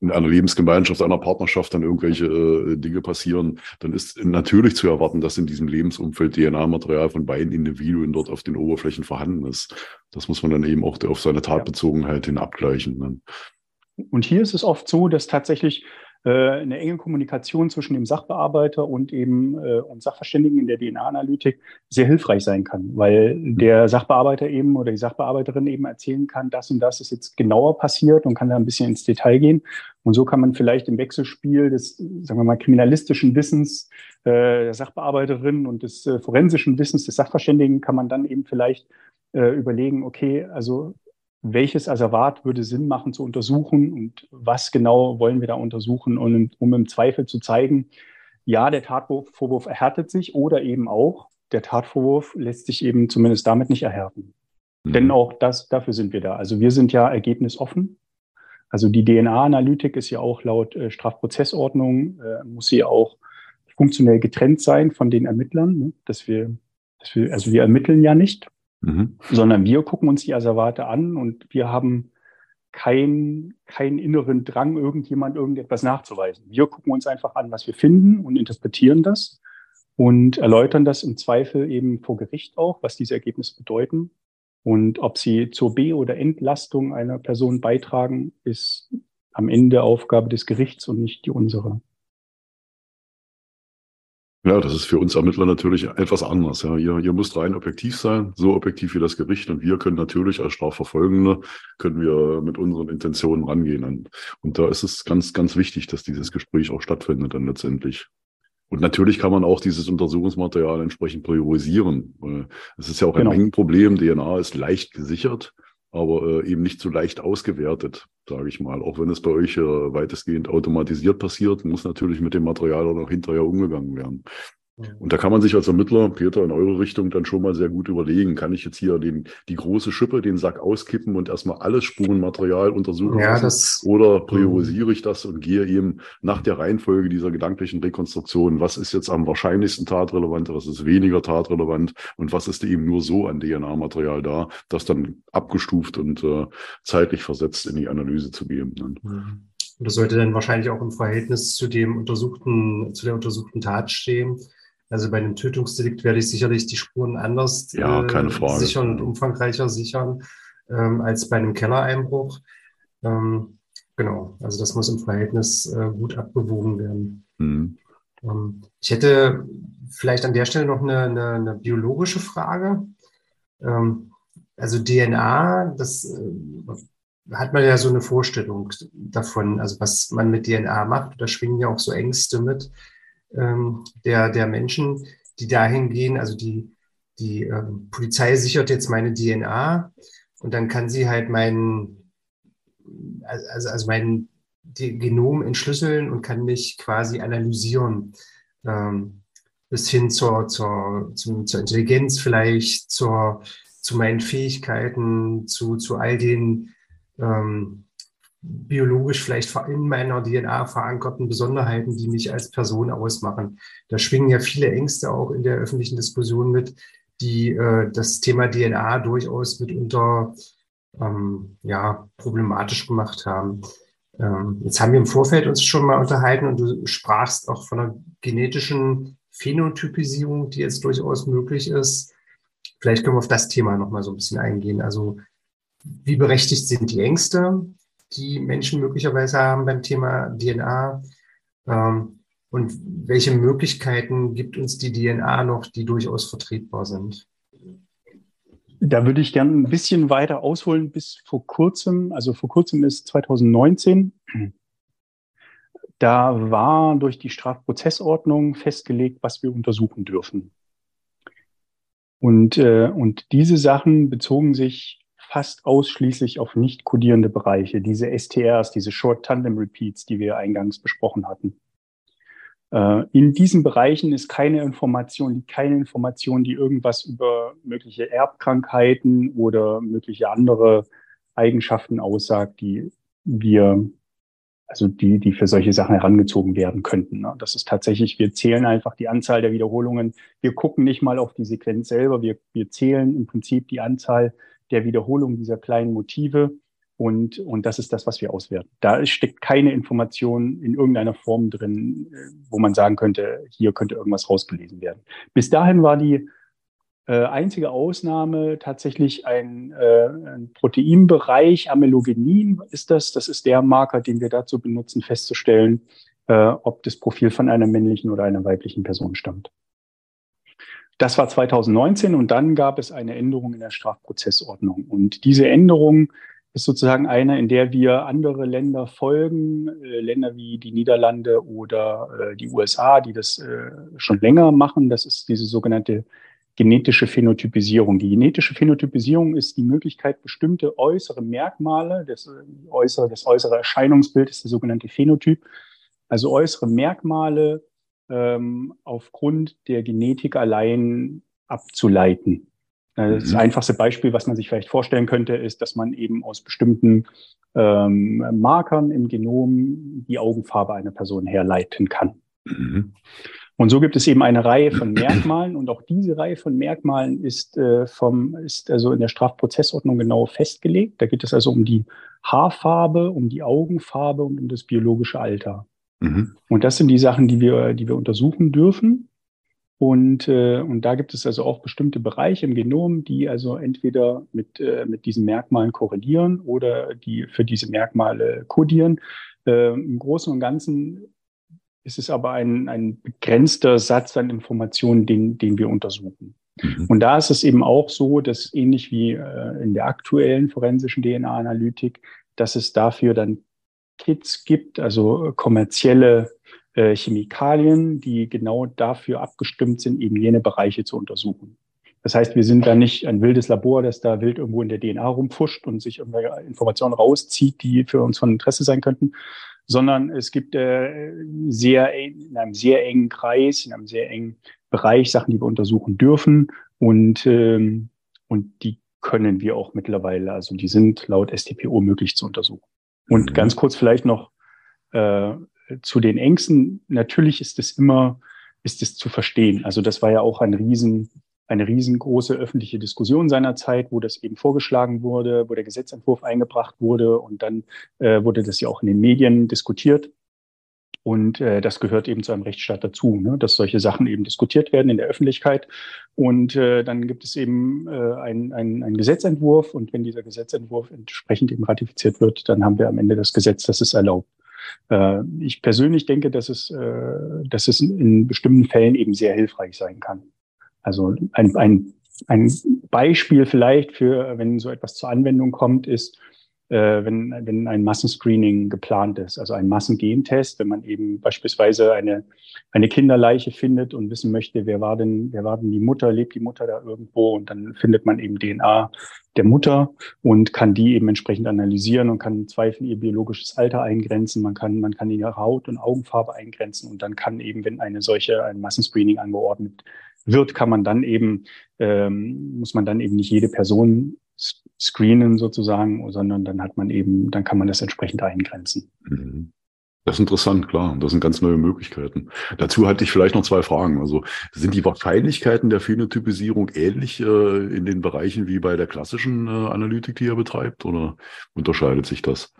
Speaker 4: in einer Lebensgemeinschaft, einer Partnerschaft dann irgendwelche äh, Dinge passieren, dann ist natürlich zu erwarten, dass in diesem Lebensumfeld DNA-Material von beiden Individuen dort auf den Oberflächen vorhanden ist. Das muss man dann eben auch auf seine Tatbezogenheit hin abgleichen. Ne?
Speaker 1: Und hier ist es oft so, dass tatsächlich eine enge Kommunikation zwischen dem Sachbearbeiter und eben äh, und Sachverständigen in der DNA-Analytik sehr hilfreich sein kann, weil der Sachbearbeiter eben oder die Sachbearbeiterin eben erzählen kann, das und das ist jetzt genauer passiert und kann da ein bisschen ins Detail gehen. Und so kann man vielleicht im Wechselspiel des, sagen wir mal, kriminalistischen Wissens äh, der Sachbearbeiterin und des äh, forensischen Wissens des Sachverständigen kann man dann eben vielleicht äh, überlegen, okay, also welches Asservat würde Sinn machen zu untersuchen und was genau wollen wir da untersuchen, um, um im Zweifel zu zeigen, ja, der Tatvorwurf erhärtet sich oder eben auch, der Tatvorwurf lässt sich eben zumindest damit nicht erhärten. Mhm. Denn auch das, dafür sind wir da. Also wir sind ja ergebnisoffen. Also die DNA-Analytik ist ja auch laut äh, Strafprozessordnung, äh, muss sie auch funktionell getrennt sein von den Ermittlern, ne? dass wir, dass wir, also wir ermitteln ja nicht, mhm. sondern wir gucken uns die Asservate an und wir haben keinen keinen inneren Drang, irgendjemand irgendetwas nachzuweisen. Wir gucken uns einfach an, was wir finden und interpretieren das und erläutern das im Zweifel eben vor Gericht auch, was diese Ergebnisse bedeuten. Und ob sie zur B- oder Entlastung einer Person beitragen, ist am Ende Aufgabe des Gerichts und nicht die unsere.
Speaker 4: Ja, das ist für uns Ermittler natürlich etwas anders. Ja, ihr, ihr müsst rein objektiv sein, so objektiv wie das Gericht. Und wir können natürlich als Strafverfolgende, können wir mit unseren Intentionen rangehen. Und, und da ist es ganz, ganz wichtig, dass dieses Gespräch auch stattfindet dann letztendlich. Und natürlich kann man auch dieses Untersuchungsmaterial entsprechend priorisieren. Es ist ja auch ein genau. Mengenproblem. DNA ist leicht gesichert aber äh, eben nicht so leicht ausgewertet, sage ich mal. Auch wenn es bei euch äh, weitestgehend automatisiert passiert, muss natürlich mit dem Material auch noch hinterher umgegangen werden. Und da kann man sich als Ermittler, Peter, in eure Richtung dann schon mal sehr gut überlegen, kann ich jetzt hier den, die große Schippe, den Sack auskippen und erstmal alles Spurenmaterial untersuchen
Speaker 2: ja,
Speaker 4: lassen?
Speaker 2: Das,
Speaker 4: oder priorisiere ich das und gehe eben nach der Reihenfolge dieser gedanklichen Rekonstruktion, was ist jetzt am wahrscheinlichsten tatrelevant, was ist weniger tatrelevant und was ist eben nur so an DNA-Material da, das dann abgestuft und äh, zeitlich versetzt in die Analyse zu geben.
Speaker 2: Ne? Mhm. Und das sollte dann wahrscheinlich auch im Verhältnis zu dem untersuchten, zu der untersuchten Tat stehen. Also bei einem Tötungsdelikt werde ich sicherlich die Spuren anders
Speaker 4: ja, keine äh,
Speaker 2: sichern und umfangreicher sichern ähm, als bei einem Kellereinbruch. Ähm, genau, also das muss im Verhältnis äh, gut abgewogen werden. Mhm. Ähm, ich hätte vielleicht an der Stelle noch eine, eine, eine biologische Frage. Ähm, also DNA, das äh, hat man ja so eine Vorstellung davon, also was man mit DNA macht. Da schwingen ja auch so Ängste mit ähm, der, der Menschen, die dahin gehen. Also die, die ähm, Polizei sichert jetzt meine DNA und dann kann sie halt mein, also, also mein Genom entschlüsseln und kann mich quasi analysieren. Ähm, bis hin zur, zur, zum, zur Intelligenz vielleicht, zur, zu meinen Fähigkeiten, zu, zu all den ähm, biologisch vielleicht in meiner DNA verankerten Besonderheiten, die mich als Person ausmachen. Da schwingen ja viele Ängste auch in der öffentlichen Diskussion mit, die äh, das Thema DNA durchaus mitunter ähm, ja, problematisch gemacht haben. Ähm, jetzt haben wir im Vorfeld uns schon mal unterhalten und du sprachst auch von einer genetischen Phänotypisierung, die jetzt durchaus möglich ist. Vielleicht können wir auf das Thema nochmal so ein bisschen eingehen. Also wie berechtigt sind die Ängste? Die Menschen möglicherweise haben beim Thema DNA? Ähm, und welche Möglichkeiten gibt uns die DNA noch, die durchaus vertretbar sind?
Speaker 1: Da würde ich gerne ein bisschen weiter ausholen bis vor kurzem. Also vor kurzem ist 2019. Da war durch die Strafprozessordnung festgelegt, was wir untersuchen dürfen. Und, äh, und diese Sachen bezogen sich fast ausschließlich auf nicht kodierende Bereiche, diese STRs, diese Short Tandem Repeats, die wir eingangs besprochen hatten. Äh, in diesen Bereichen ist keine Information, keine Information, die irgendwas über mögliche Erbkrankheiten oder mögliche andere Eigenschaften aussagt, die wir, also die, die für solche Sachen herangezogen werden könnten. Ne? Das ist tatsächlich, wir zählen einfach die Anzahl der Wiederholungen. Wir gucken nicht mal auf die Sequenz selber. Wir, wir zählen im Prinzip die Anzahl der Wiederholung dieser kleinen Motive. Und, und das ist das, was wir auswerten. Da steckt keine Information in irgendeiner Form drin, äh, wo man sagen könnte, hier könnte irgendwas rausgelesen werden. Bis dahin war die äh, einzige Ausnahme tatsächlich ein, äh, ein Proteinbereich, Amelogenin ist das. Das ist der Marker, den wir dazu benutzen, festzustellen, äh, ob das Profil von einer männlichen oder einer weiblichen Person stammt. Das war 2019 und dann gab es eine Änderung in der Strafprozessordnung. Und diese Änderung ist sozusagen eine, in der wir andere Länder folgen, äh, Länder wie die Niederlande oder äh, die USA, die das äh, schon länger machen. Das ist diese sogenannte genetische Phänotypisierung. Die genetische Phänotypisierung ist die Möglichkeit, bestimmte äußere Merkmale, das äh, äußere, das äußere Erscheinungsbild ist der sogenannte Phänotyp, also äußere Merkmale ähm, aufgrund der Genetik allein abzuleiten. Äh, das mhm. einfachste Beispiel, was man sich vielleicht vorstellen könnte, ist, dass man eben aus bestimmten ähm, Markern im Genom die Augenfarbe einer Person herleiten kann. Mhm. Und so gibt es eben eine Reihe von Merkmalen und auch diese Reihe von Merkmalen ist, äh, vom, ist also in der Strafprozessordnung genau festgelegt. Da geht es also um die Haarfarbe, um die Augenfarbe und um das biologische Alter. Mhm. Und das sind die Sachen, die wir, die wir untersuchen dürfen. Und, äh, und da gibt es also auch bestimmte Bereiche im Genom, die also entweder mit, äh, mit diesen Merkmalen korrelieren oder die für diese Merkmale kodieren. Äh, Im Großen und Ganzen ist es aber ein, ein begrenzter Satz an Informationen, den, den wir untersuchen. Mhm. Und da ist es eben auch so, dass ähnlich wie äh, in der aktuellen forensischen DNA-Analytik, dass es dafür dann Kits gibt, also kommerzielle äh, Chemikalien, die genau dafür abgestimmt sind, eben jene Bereiche zu untersuchen. Das heißt, wir sind da nicht ein wildes Labor, das da wild irgendwo in der DNA rumfuscht und sich irgendwelche Informationen rauszieht, die für uns von Interesse sein könnten, sondern es gibt äh, sehr in einem sehr engen Kreis, in einem sehr engen Bereich Sachen, die wir untersuchen dürfen und ähm, und die können wir auch mittlerweile, also die sind laut STPO möglich zu untersuchen. Und mhm. ganz kurz vielleicht noch äh, zu den Ängsten. Natürlich ist es immer, ist es zu verstehen. Also das war ja auch ein riesen, eine riesengroße öffentliche Diskussion seinerzeit, wo das eben vorgeschlagen wurde, wo der Gesetzentwurf eingebracht wurde und dann äh, wurde das ja auch in den Medien diskutiert. Und äh, das gehört eben zu einem Rechtsstaat dazu, ne? dass solche Sachen eben diskutiert werden in der Öffentlichkeit. Und äh, dann gibt es eben äh, einen ein Gesetzentwurf. Und wenn dieser Gesetzentwurf entsprechend eben ratifiziert wird, dann haben wir am Ende das Gesetz, das es erlaubt. Äh, ich persönlich denke, dass es, äh, dass es in bestimmten Fällen eben sehr hilfreich sein kann. Also ein, ein, ein Beispiel vielleicht für, wenn so etwas zur Anwendung kommt, ist, wenn, wenn ein Massenscreening geplant ist, also ein Massengentest, wenn man eben beispielsweise eine, eine Kinderleiche findet und wissen möchte, wer war denn, wer war denn die Mutter, lebt die Mutter da irgendwo? Und dann findet man eben DNA der Mutter und kann die eben entsprechend analysieren und kann im Zweifel ihr biologisches Alter eingrenzen, man kann, man kann ihre Haut und Augenfarbe eingrenzen und dann kann eben, wenn eine solche, ein Massenscreening angeordnet wird, kann man dann eben, ähm, muss man dann eben nicht jede Person screenen sozusagen, sondern dann hat man eben, dann kann man das entsprechend eingrenzen.
Speaker 4: Mhm. Das ist interessant, klar. Das sind ganz neue Möglichkeiten. Dazu hatte ich vielleicht noch zwei Fragen. Also sind die Wahrscheinlichkeiten der Phänotypisierung ähnlich äh, in den Bereichen wie bei der klassischen äh, Analytik, die ihr betreibt, oder unterscheidet sich das?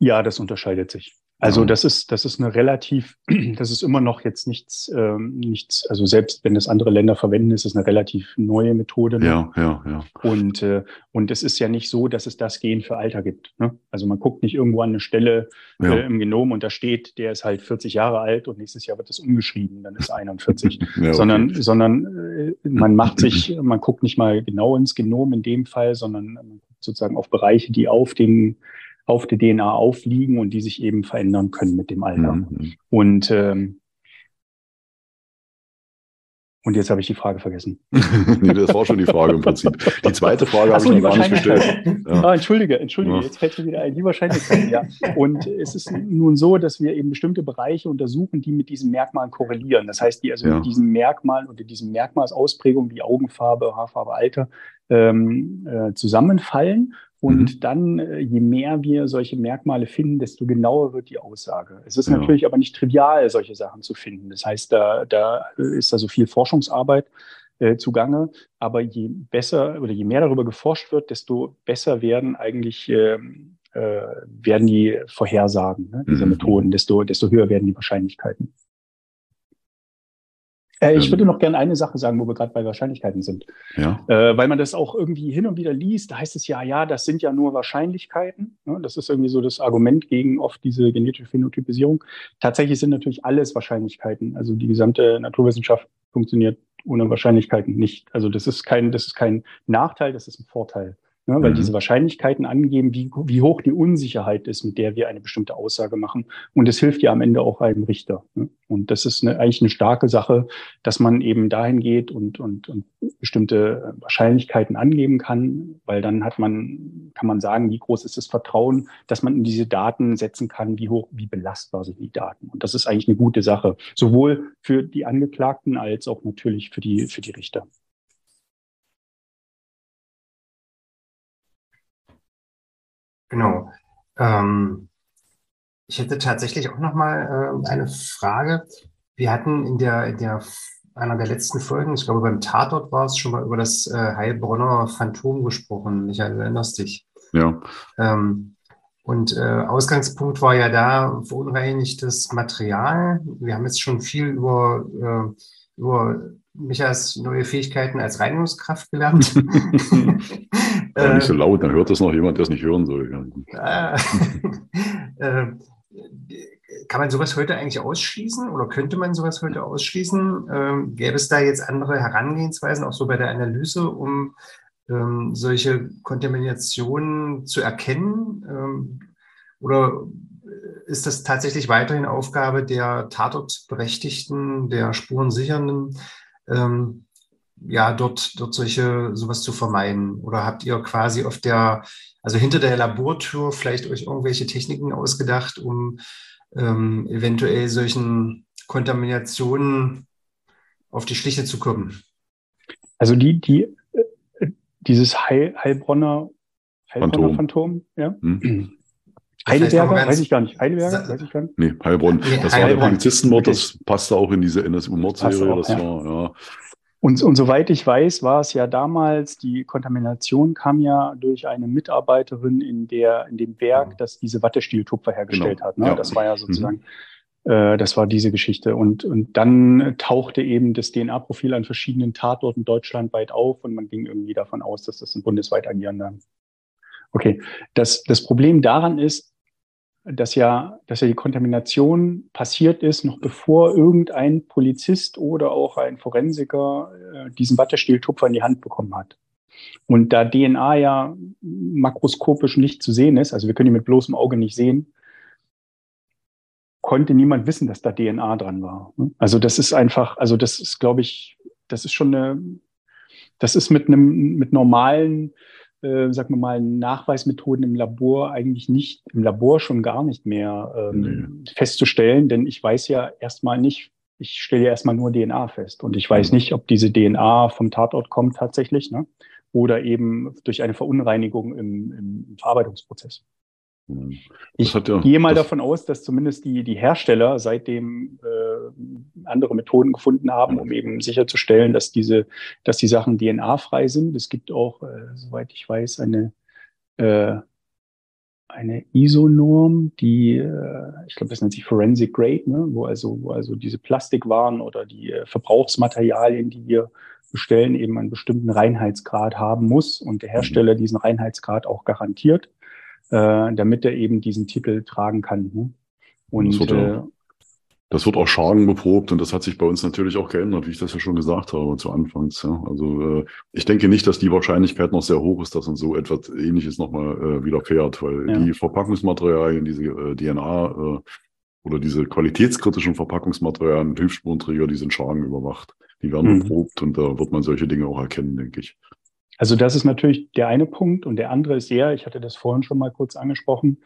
Speaker 1: Ja, das unterscheidet sich. Also das ist, das ist eine relativ, das ist immer noch jetzt nichts, ähm, nichts, also selbst wenn das andere Länder verwenden, ist es eine relativ neue Methode.
Speaker 4: Ne? Ja, ja, ja.
Speaker 1: Und, äh, und es ist ja nicht so, dass es das Gen für Alter gibt. Ne? Also man guckt nicht irgendwo an eine Stelle ja. äh, im Genom und da steht, der ist halt 40 Jahre alt und nächstes Jahr wird das umgeschrieben, dann ist er 41. ja, okay. Sondern, sondern äh, man macht sich, man guckt nicht mal genau ins Genom in dem Fall, sondern man guckt sozusagen auf Bereiche, die auf den auf der DNA aufliegen und die sich eben verändern können mit dem Alter. Mhm. Und ähm, und jetzt habe ich die Frage vergessen.
Speaker 4: nee, das war schon die Frage im Prinzip. Die zweite Frage habe ich noch gar nicht gestellt.
Speaker 1: Ja. Ah, entschuldige, entschuldige, ja. jetzt fällt mir wieder ein, die Wahrscheinlichkeit, ja. Und es ist nun so, dass wir eben bestimmte Bereiche untersuchen, die mit diesen Merkmalen korrelieren. Das heißt, die also ja. mit diesen Merkmalen oder diesen Merkmalsausprägungen wie Augenfarbe, Haarfarbe, Alter ähm, äh, zusammenfallen und mhm. dann, äh, je mehr wir solche Merkmale finden, desto genauer wird die Aussage. Es ist ja. natürlich aber nicht trivial, solche Sachen zu finden. Das heißt, da, da ist also viel Forschungsarbeit äh, zugange. Aber je besser oder je mehr darüber geforscht wird, desto besser werden eigentlich ähm, äh, werden die Vorhersagen ne, dieser mhm. Methoden, desto, desto höher werden die Wahrscheinlichkeiten. Äh, ich ähm. würde noch gerne eine Sache sagen, wo wir gerade bei Wahrscheinlichkeiten sind.
Speaker 4: Ja.
Speaker 1: Äh, weil man das auch irgendwie hin und wieder liest, da heißt es ja, ja, das sind ja nur Wahrscheinlichkeiten. Ne? Das ist irgendwie so das Argument gegen oft diese genetische Phänotypisierung. Tatsächlich sind natürlich alles Wahrscheinlichkeiten. Also die gesamte Naturwissenschaft funktioniert ohne Wahrscheinlichkeiten nicht. Also das ist kein, das ist kein Nachteil, das ist ein Vorteil. Ne, weil mhm. diese Wahrscheinlichkeiten angeben, wie, wie hoch die Unsicherheit ist, mit der wir eine bestimmte Aussage machen. Und es hilft ja am Ende auch einem Richter. Ne? Und das ist eine, eigentlich eine starke Sache, dass man eben dahin geht und, und, und bestimmte Wahrscheinlichkeiten angeben kann, weil dann hat man, kann man sagen, wie groß ist das Vertrauen, dass man in diese Daten setzen kann, wie hoch, wie belastbar sind die Daten. Und das ist eigentlich eine gute Sache, sowohl für die Angeklagten als auch natürlich für die, für die Richter.
Speaker 2: Genau. Ähm, ich hätte tatsächlich auch noch mal äh, eine Frage. Wir hatten in der, in der einer der letzten Folgen, ich glaube beim Tatort war es schon mal über das äh, Heilbronner Phantom gesprochen. Michael, du erinnerst dich?
Speaker 4: Ja.
Speaker 2: Ähm, und äh, Ausgangspunkt war ja da verunreinigtes Material. Wir haben jetzt schon viel über, äh, über Michas neue Fähigkeiten als Reinigungskraft gelernt.
Speaker 4: äh, nicht so laut, dann hört das noch jemand, der es nicht hören soll.
Speaker 2: Äh, äh, kann man sowas heute eigentlich ausschließen oder könnte man sowas heute ausschließen? Ähm, gäbe es da jetzt andere Herangehensweisen, auch so bei der Analyse, um ähm, solche Kontaminationen zu erkennen? Ähm, oder ist das tatsächlich weiterhin Aufgabe der Tatortberechtigten, der Spurensichernden, ähm, ja, dort, dort solche, sowas zu vermeiden? Oder habt ihr quasi auf der, also hinter der Labortür vielleicht euch irgendwelche Techniken ausgedacht, um ähm, eventuell solchen Kontaminationen auf die Schliche zu kommen?
Speaker 1: Also die, die, äh, dieses Heil, Heilbronner, Heilbronner Phantom, Phantom ja. Hm. Heidelberger, weiß ich gar nicht. Heidelberger, weiß ich gar nicht.
Speaker 4: Nee, Heilbronn. Nee, das Heilbronn. war der Polizistenmord, das passte auch in diese NSU-Mordserie. Das ja. war, ja.
Speaker 1: Und, und soweit ich weiß, war es ja damals, die Kontamination kam ja durch eine Mitarbeiterin in, der, in dem Werk, das diese Wattestieltupfer hergestellt genau. hat. Ne? Ja. Das war ja sozusagen, mhm. äh, das war diese Geschichte. Und, und dann tauchte eben das DNA-Profil an verschiedenen Tatorten deutschlandweit auf und man ging irgendwie davon aus, dass das ein bundesweit agierender. Okay, das, das Problem daran ist, dass ja, dass ja die Kontamination passiert ist, noch bevor irgendein Polizist oder auch ein Forensiker äh, diesen Wattestieltupfer in die Hand bekommen hat. Und da DNA ja makroskopisch nicht zu sehen ist, also wir können ihn mit bloßem Auge nicht sehen, konnte niemand wissen, dass da DNA dran war. Also das ist einfach, also das ist, glaube ich, das ist schon eine, das ist mit einem, mit normalen äh, sagen wir mal, Nachweismethoden im Labor eigentlich nicht, im Labor schon gar nicht mehr ähm, nee. festzustellen, denn ich weiß ja erstmal nicht, ich stelle ja erstmal nur DNA fest und ich weiß mhm. nicht, ob diese DNA vom Tatort kommt tatsächlich, ne? oder eben durch eine Verunreinigung im, im Verarbeitungsprozess. Ich ja, gehe mal davon aus, dass zumindest die, die Hersteller seitdem äh, andere Methoden gefunden haben, um eben sicherzustellen, dass diese, dass die Sachen DNA-frei sind. Es gibt auch, äh, soweit ich weiß, eine, äh, eine ISO-Norm, die, äh, ich glaube, das nennt sich Forensic Grade, ne? wo also, wo also diese Plastikwaren oder die äh, Verbrauchsmaterialien, die wir bestellen, eben einen bestimmten Reinheitsgrad haben muss und der Hersteller diesen Reinheitsgrad auch garantiert äh, damit er eben diesen Titel tragen kann. Ne?
Speaker 4: Und äh, das wird auch Schaden beprobt und das hat sich bei uns natürlich auch geändert, wie ich das ja schon gesagt habe zu Anfangs. Ja. Also äh, ich denke nicht, dass die Wahrscheinlichkeit noch sehr hoch ist, dass uns so etwas Ähnliches nochmal äh, widerfährt, weil ja. die Verpackungsmaterialien, diese äh, DNA äh, oder diese qualitätskritischen Verpackungsmaterialien, Hilfsspuren die sind Schaden überwacht. Die werden mhm. beprobt und da wird man solche Dinge auch erkennen, denke ich.
Speaker 1: Also das ist natürlich der eine Punkt und der andere ist eher, ich hatte das vorhin schon mal kurz angesprochen,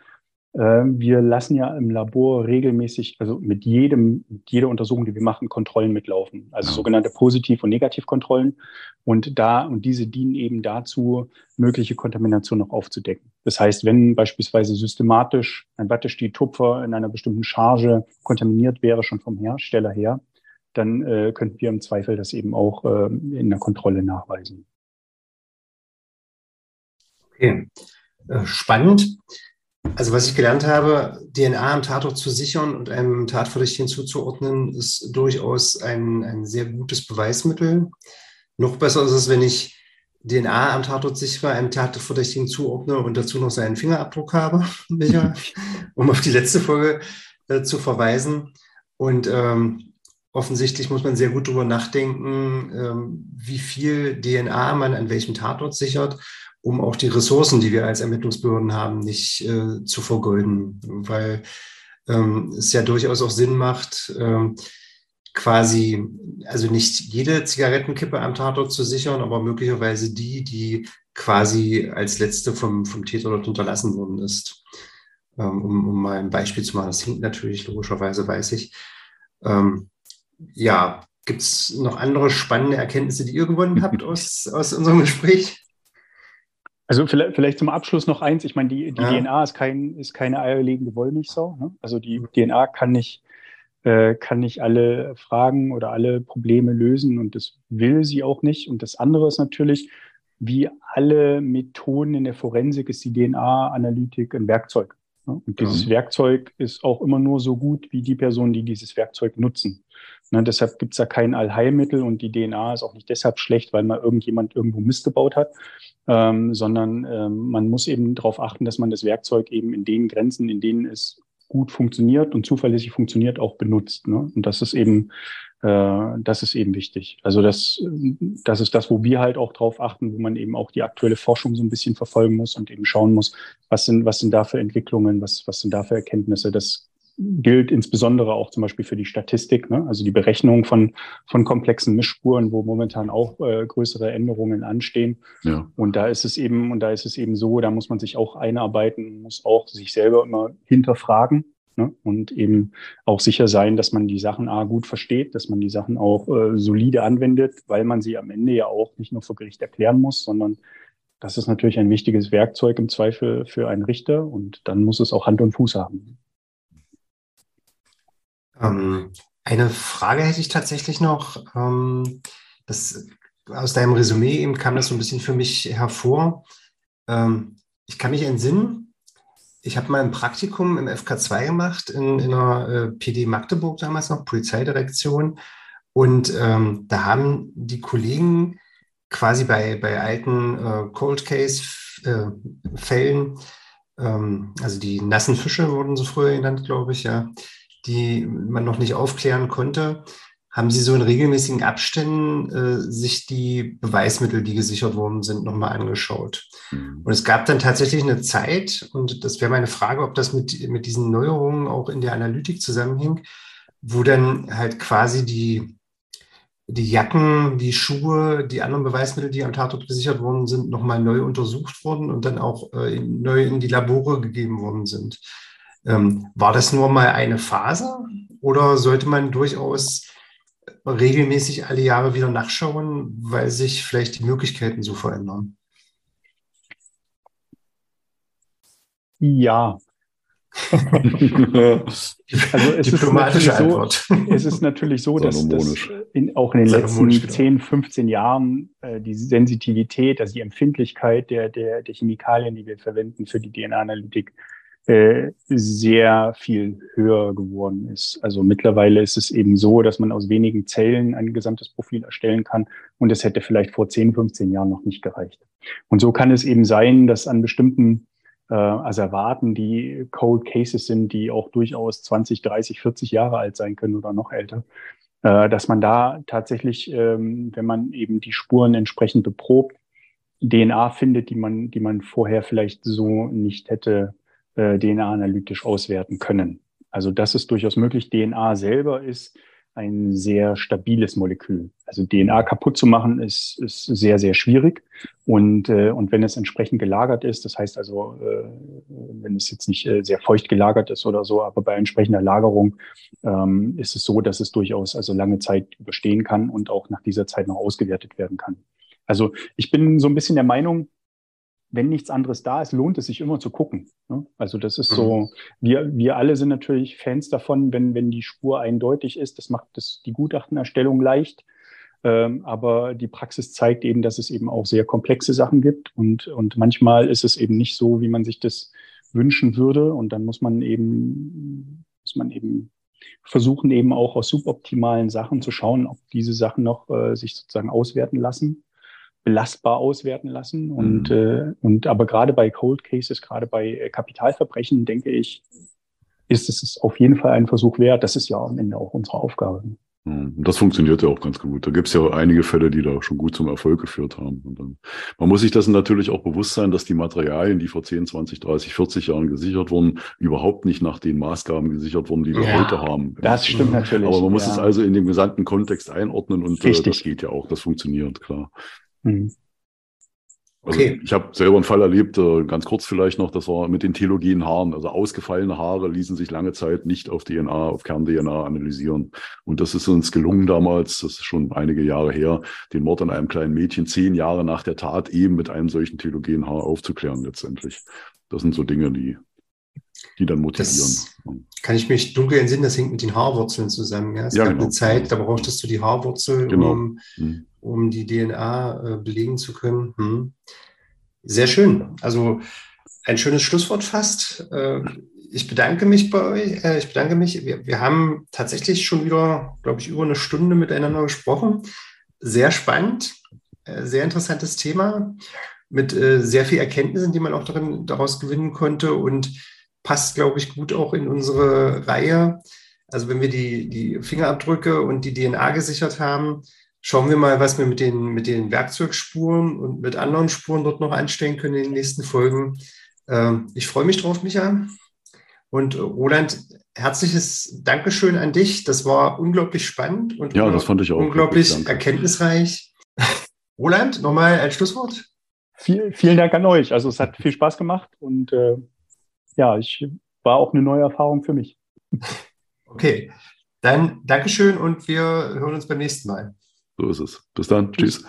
Speaker 1: wir lassen ja im Labor regelmäßig, also mit jedem, mit jeder Untersuchung, die wir machen, Kontrollen mitlaufen. Also sogenannte Positiv- und Negativkontrollen. Und da, und diese dienen eben dazu, mögliche Kontamination noch aufzudecken. Das heißt, wenn beispielsweise systematisch ein Wattestiel-Tupfer in einer bestimmten Charge kontaminiert wäre, schon vom Hersteller her, dann äh, könnten wir im Zweifel das eben auch äh, in der Kontrolle nachweisen.
Speaker 2: Okay, äh, spannend. Also was ich gelernt habe, DNA am Tatort zu sichern und einem Tatverdächtigen zuzuordnen, ist durchaus ein, ein sehr gutes Beweismittel. Noch besser ist es, wenn ich DNA am Tatort sichere, einem Tatverdächtigen zuordne und dazu noch seinen Fingerabdruck habe, um auf die letzte Folge äh, zu verweisen. Und ähm, offensichtlich muss man sehr gut darüber nachdenken, ähm, wie viel DNA man an welchem Tatort sichert um auch die Ressourcen, die wir als Ermittlungsbehörden haben, nicht äh, zu vergolden, weil ähm, es ja durchaus auch Sinn macht, ähm, quasi, also nicht jede Zigarettenkippe am Tatort zu sichern, aber möglicherweise die, die quasi als letzte vom, vom Täter dort unterlassen worden ist. Ähm, um, um mal ein Beispiel zu machen, das hinkt natürlich logischerweise, weiß ich. Ähm, ja, gibt es noch andere spannende Erkenntnisse, die ihr gewonnen habt aus, aus unserem Gespräch?
Speaker 1: Also vielleicht, vielleicht zum Abschluss noch eins. Ich meine, die, die ja. DNA ist, kein, ist keine eierlegende Wollmilchsau. Ne? Also die DNA kann nicht, äh, kann nicht alle Fragen oder alle Probleme lösen und das will sie auch nicht. Und das andere ist natürlich, wie alle Methoden in der Forensik ist die DNA-Analytik ein Werkzeug. Ne? Und dieses mhm. Werkzeug ist auch immer nur so gut wie die Personen, die dieses Werkzeug nutzen. Ne, deshalb gibt es da kein Allheilmittel und die DNA ist auch nicht deshalb schlecht, weil mal irgendjemand irgendwo Mist gebaut hat, ähm, sondern ähm, man muss eben darauf achten, dass man das Werkzeug eben in den Grenzen, in denen es gut funktioniert und zuverlässig funktioniert, auch benutzt. Ne? Und das ist eben, äh, das ist eben wichtig. Also das, das ist das, wo wir halt auch drauf achten, wo man eben auch die aktuelle Forschung so ein bisschen verfolgen muss und eben schauen muss, was sind, was sind da für Entwicklungen, was, was sind da für Erkenntnisse. Das gilt insbesondere auch zum Beispiel für die Statistik, ne? also die Berechnung von, von komplexen Mischspuren, wo momentan auch äh, größere Änderungen anstehen. Ja. Und da ist es eben, und da ist es eben so, da muss man sich auch einarbeiten, muss auch sich selber immer hinterfragen Ne? Und eben auch sicher sein, dass man die Sachen A gut versteht, dass man die Sachen auch äh, solide anwendet, weil man sie am Ende ja auch nicht nur vor Gericht erklären muss, sondern das ist natürlich ein wichtiges Werkzeug im Zweifel für einen Richter und dann muss es auch Hand und Fuß haben.
Speaker 2: Ähm, eine Frage hätte ich tatsächlich noch. Ähm, das, aus deinem Resümee eben kam das so ein bisschen für mich hervor. Ähm, ich kann mich entsinnen, ich habe mal ein Praktikum im FK2 gemacht, in, in einer äh, PD Magdeburg damals noch, Polizeidirektion. Und ähm, da haben die Kollegen quasi bei, bei alten äh, Cold Case-Fällen, äh, ähm, also die nassen Fische wurden so früher genannt, glaube ich, ja, die man noch nicht aufklären konnte, haben Sie so in regelmäßigen Abständen äh, sich die Beweismittel, die gesichert worden sind, nochmal angeschaut? Mhm. Und es gab dann tatsächlich eine Zeit, und das wäre meine Frage, ob das mit, mit diesen Neuerungen auch in der Analytik zusammenhing, wo dann halt quasi die, die Jacken, die Schuhe, die anderen Beweismittel, die am Tatort gesichert worden sind, nochmal neu untersucht wurden und dann auch äh, neu in die Labore gegeben worden sind. Ähm, war das nur mal eine Phase oder sollte man durchaus regelmäßig alle Jahre wieder nachschauen, weil sich vielleicht die Möglichkeiten so verändern?
Speaker 1: Ja. also es ist, natürlich so, es ist natürlich so, dass, dass in, auch in den letzten 10, 15 Jahren äh, die Sensitivität, also die Empfindlichkeit der, der, der Chemikalien, die wir verwenden für die DNA-Analytik, äh, sehr viel höher geworden ist. Also mittlerweile ist es eben so, dass man aus wenigen Zellen ein gesamtes Profil erstellen kann und es hätte vielleicht vor 10, 15 Jahren noch nicht gereicht. Und so kann es eben sein, dass an bestimmten äh, erwarten, die Cold Cases sind, die auch durchaus 20, 30, 40 Jahre alt sein können oder noch älter, äh, dass man da tatsächlich, ähm, wenn man eben die Spuren entsprechend beprobt, DNA findet, die man, die man vorher vielleicht so nicht hätte äh, DNA analytisch auswerten können. Also das ist durchaus möglich. DNA selber ist ein sehr stabiles Molekül. Also DNA kaputt zu machen ist, ist sehr, sehr schwierig. Und, äh, und wenn es entsprechend gelagert ist, das heißt also, äh, wenn es jetzt nicht äh, sehr feucht gelagert ist oder so, aber bei entsprechender Lagerung ähm, ist es so, dass es durchaus also lange Zeit überstehen kann und auch nach dieser Zeit noch ausgewertet werden kann. Also ich bin so ein bisschen der Meinung, wenn nichts anderes da ist, lohnt es sich immer zu gucken. Ne? Also das ist mhm. so, wir, wir alle sind natürlich Fans davon, wenn, wenn die Spur eindeutig ist. Das macht das, die Gutachtenerstellung leicht. Ähm, aber die Praxis zeigt eben, dass es eben auch sehr komplexe Sachen gibt. Und, und manchmal ist es eben nicht so, wie man sich das wünschen würde. Und dann muss man eben, muss man eben versuchen, eben auch aus suboptimalen Sachen zu schauen, ob diese Sachen noch äh, sich sozusagen auswerten lassen belastbar auswerten lassen. Und, mhm. äh, und aber gerade bei Cold Cases, gerade bei äh, Kapitalverbrechen, denke ich, ist es auf jeden Fall ein Versuch wert. Das ist ja am Ende auch unsere Aufgabe.
Speaker 4: Mhm. Das funktioniert ja auch ganz gut. Da gibt es ja einige Fälle, die da schon gut zum Erfolg geführt haben. Und dann, man muss sich das natürlich auch bewusst sein, dass die Materialien, die vor 10, 20, 30, 40 Jahren gesichert wurden, überhaupt nicht nach den Maßgaben gesichert wurden, die wir ja, heute haben.
Speaker 1: Das stimmt natürlich.
Speaker 4: Aber man muss ja. es also in dem gesamten Kontext einordnen und äh, das geht ja auch, das funktioniert, klar. Mhm. Also okay. ich habe selber einen Fall erlebt, äh, ganz kurz vielleicht noch, das war mit den telogenen Haaren. Also ausgefallene Haare ließen sich lange Zeit nicht auf DNA, auf Kern-DNA analysieren. Und das ist uns gelungen damals, das ist schon einige Jahre her, den Mord an einem kleinen Mädchen zehn Jahre nach der Tat eben mit einem solchen telogenen Haar aufzuklären letztendlich. Das sind so Dinge, die, die dann motivieren. Das
Speaker 2: kann ich mich dunkel entsinnen, das hängt mit den Haarwurzeln zusammen. Ja? Es ja, gab genau. eine Zeit, da brauchtest du die Haarwurzel, genau. um hm um die DNA äh, belegen zu können. Hm. Sehr schön. Also ein schönes Schlusswort fast. Äh, ich bedanke mich bei euch. Äh, ich bedanke mich. Wir, wir haben tatsächlich schon wieder, glaube ich, über eine Stunde miteinander gesprochen. Sehr spannend, äh, sehr interessantes Thema mit äh, sehr viel Erkenntnissen, die man auch darin, daraus gewinnen konnte und passt, glaube ich, gut auch in unsere Reihe. Also wenn wir die, die Fingerabdrücke und die DNA gesichert haben, schauen wir mal, was wir mit den, mit den Werkzeugspuren und mit anderen Spuren dort noch anstellen können in den nächsten Folgen. Ähm, ich freue mich drauf, Micha. Und äh, Roland, herzliches Dankeschön an dich. Das war unglaublich spannend und
Speaker 4: ja, das fand ich auch
Speaker 2: unglaublich wirklich, erkenntnisreich. Roland, nochmal ein Schlusswort.
Speaker 1: Viel, vielen Dank an euch. Also es hat viel Spaß gemacht und äh, ja, ich war auch eine neue Erfahrung für mich.
Speaker 2: Okay, dann Dankeschön und wir hören uns beim nächsten Mal.
Speaker 4: So ist es. Bis dann. Tschüss.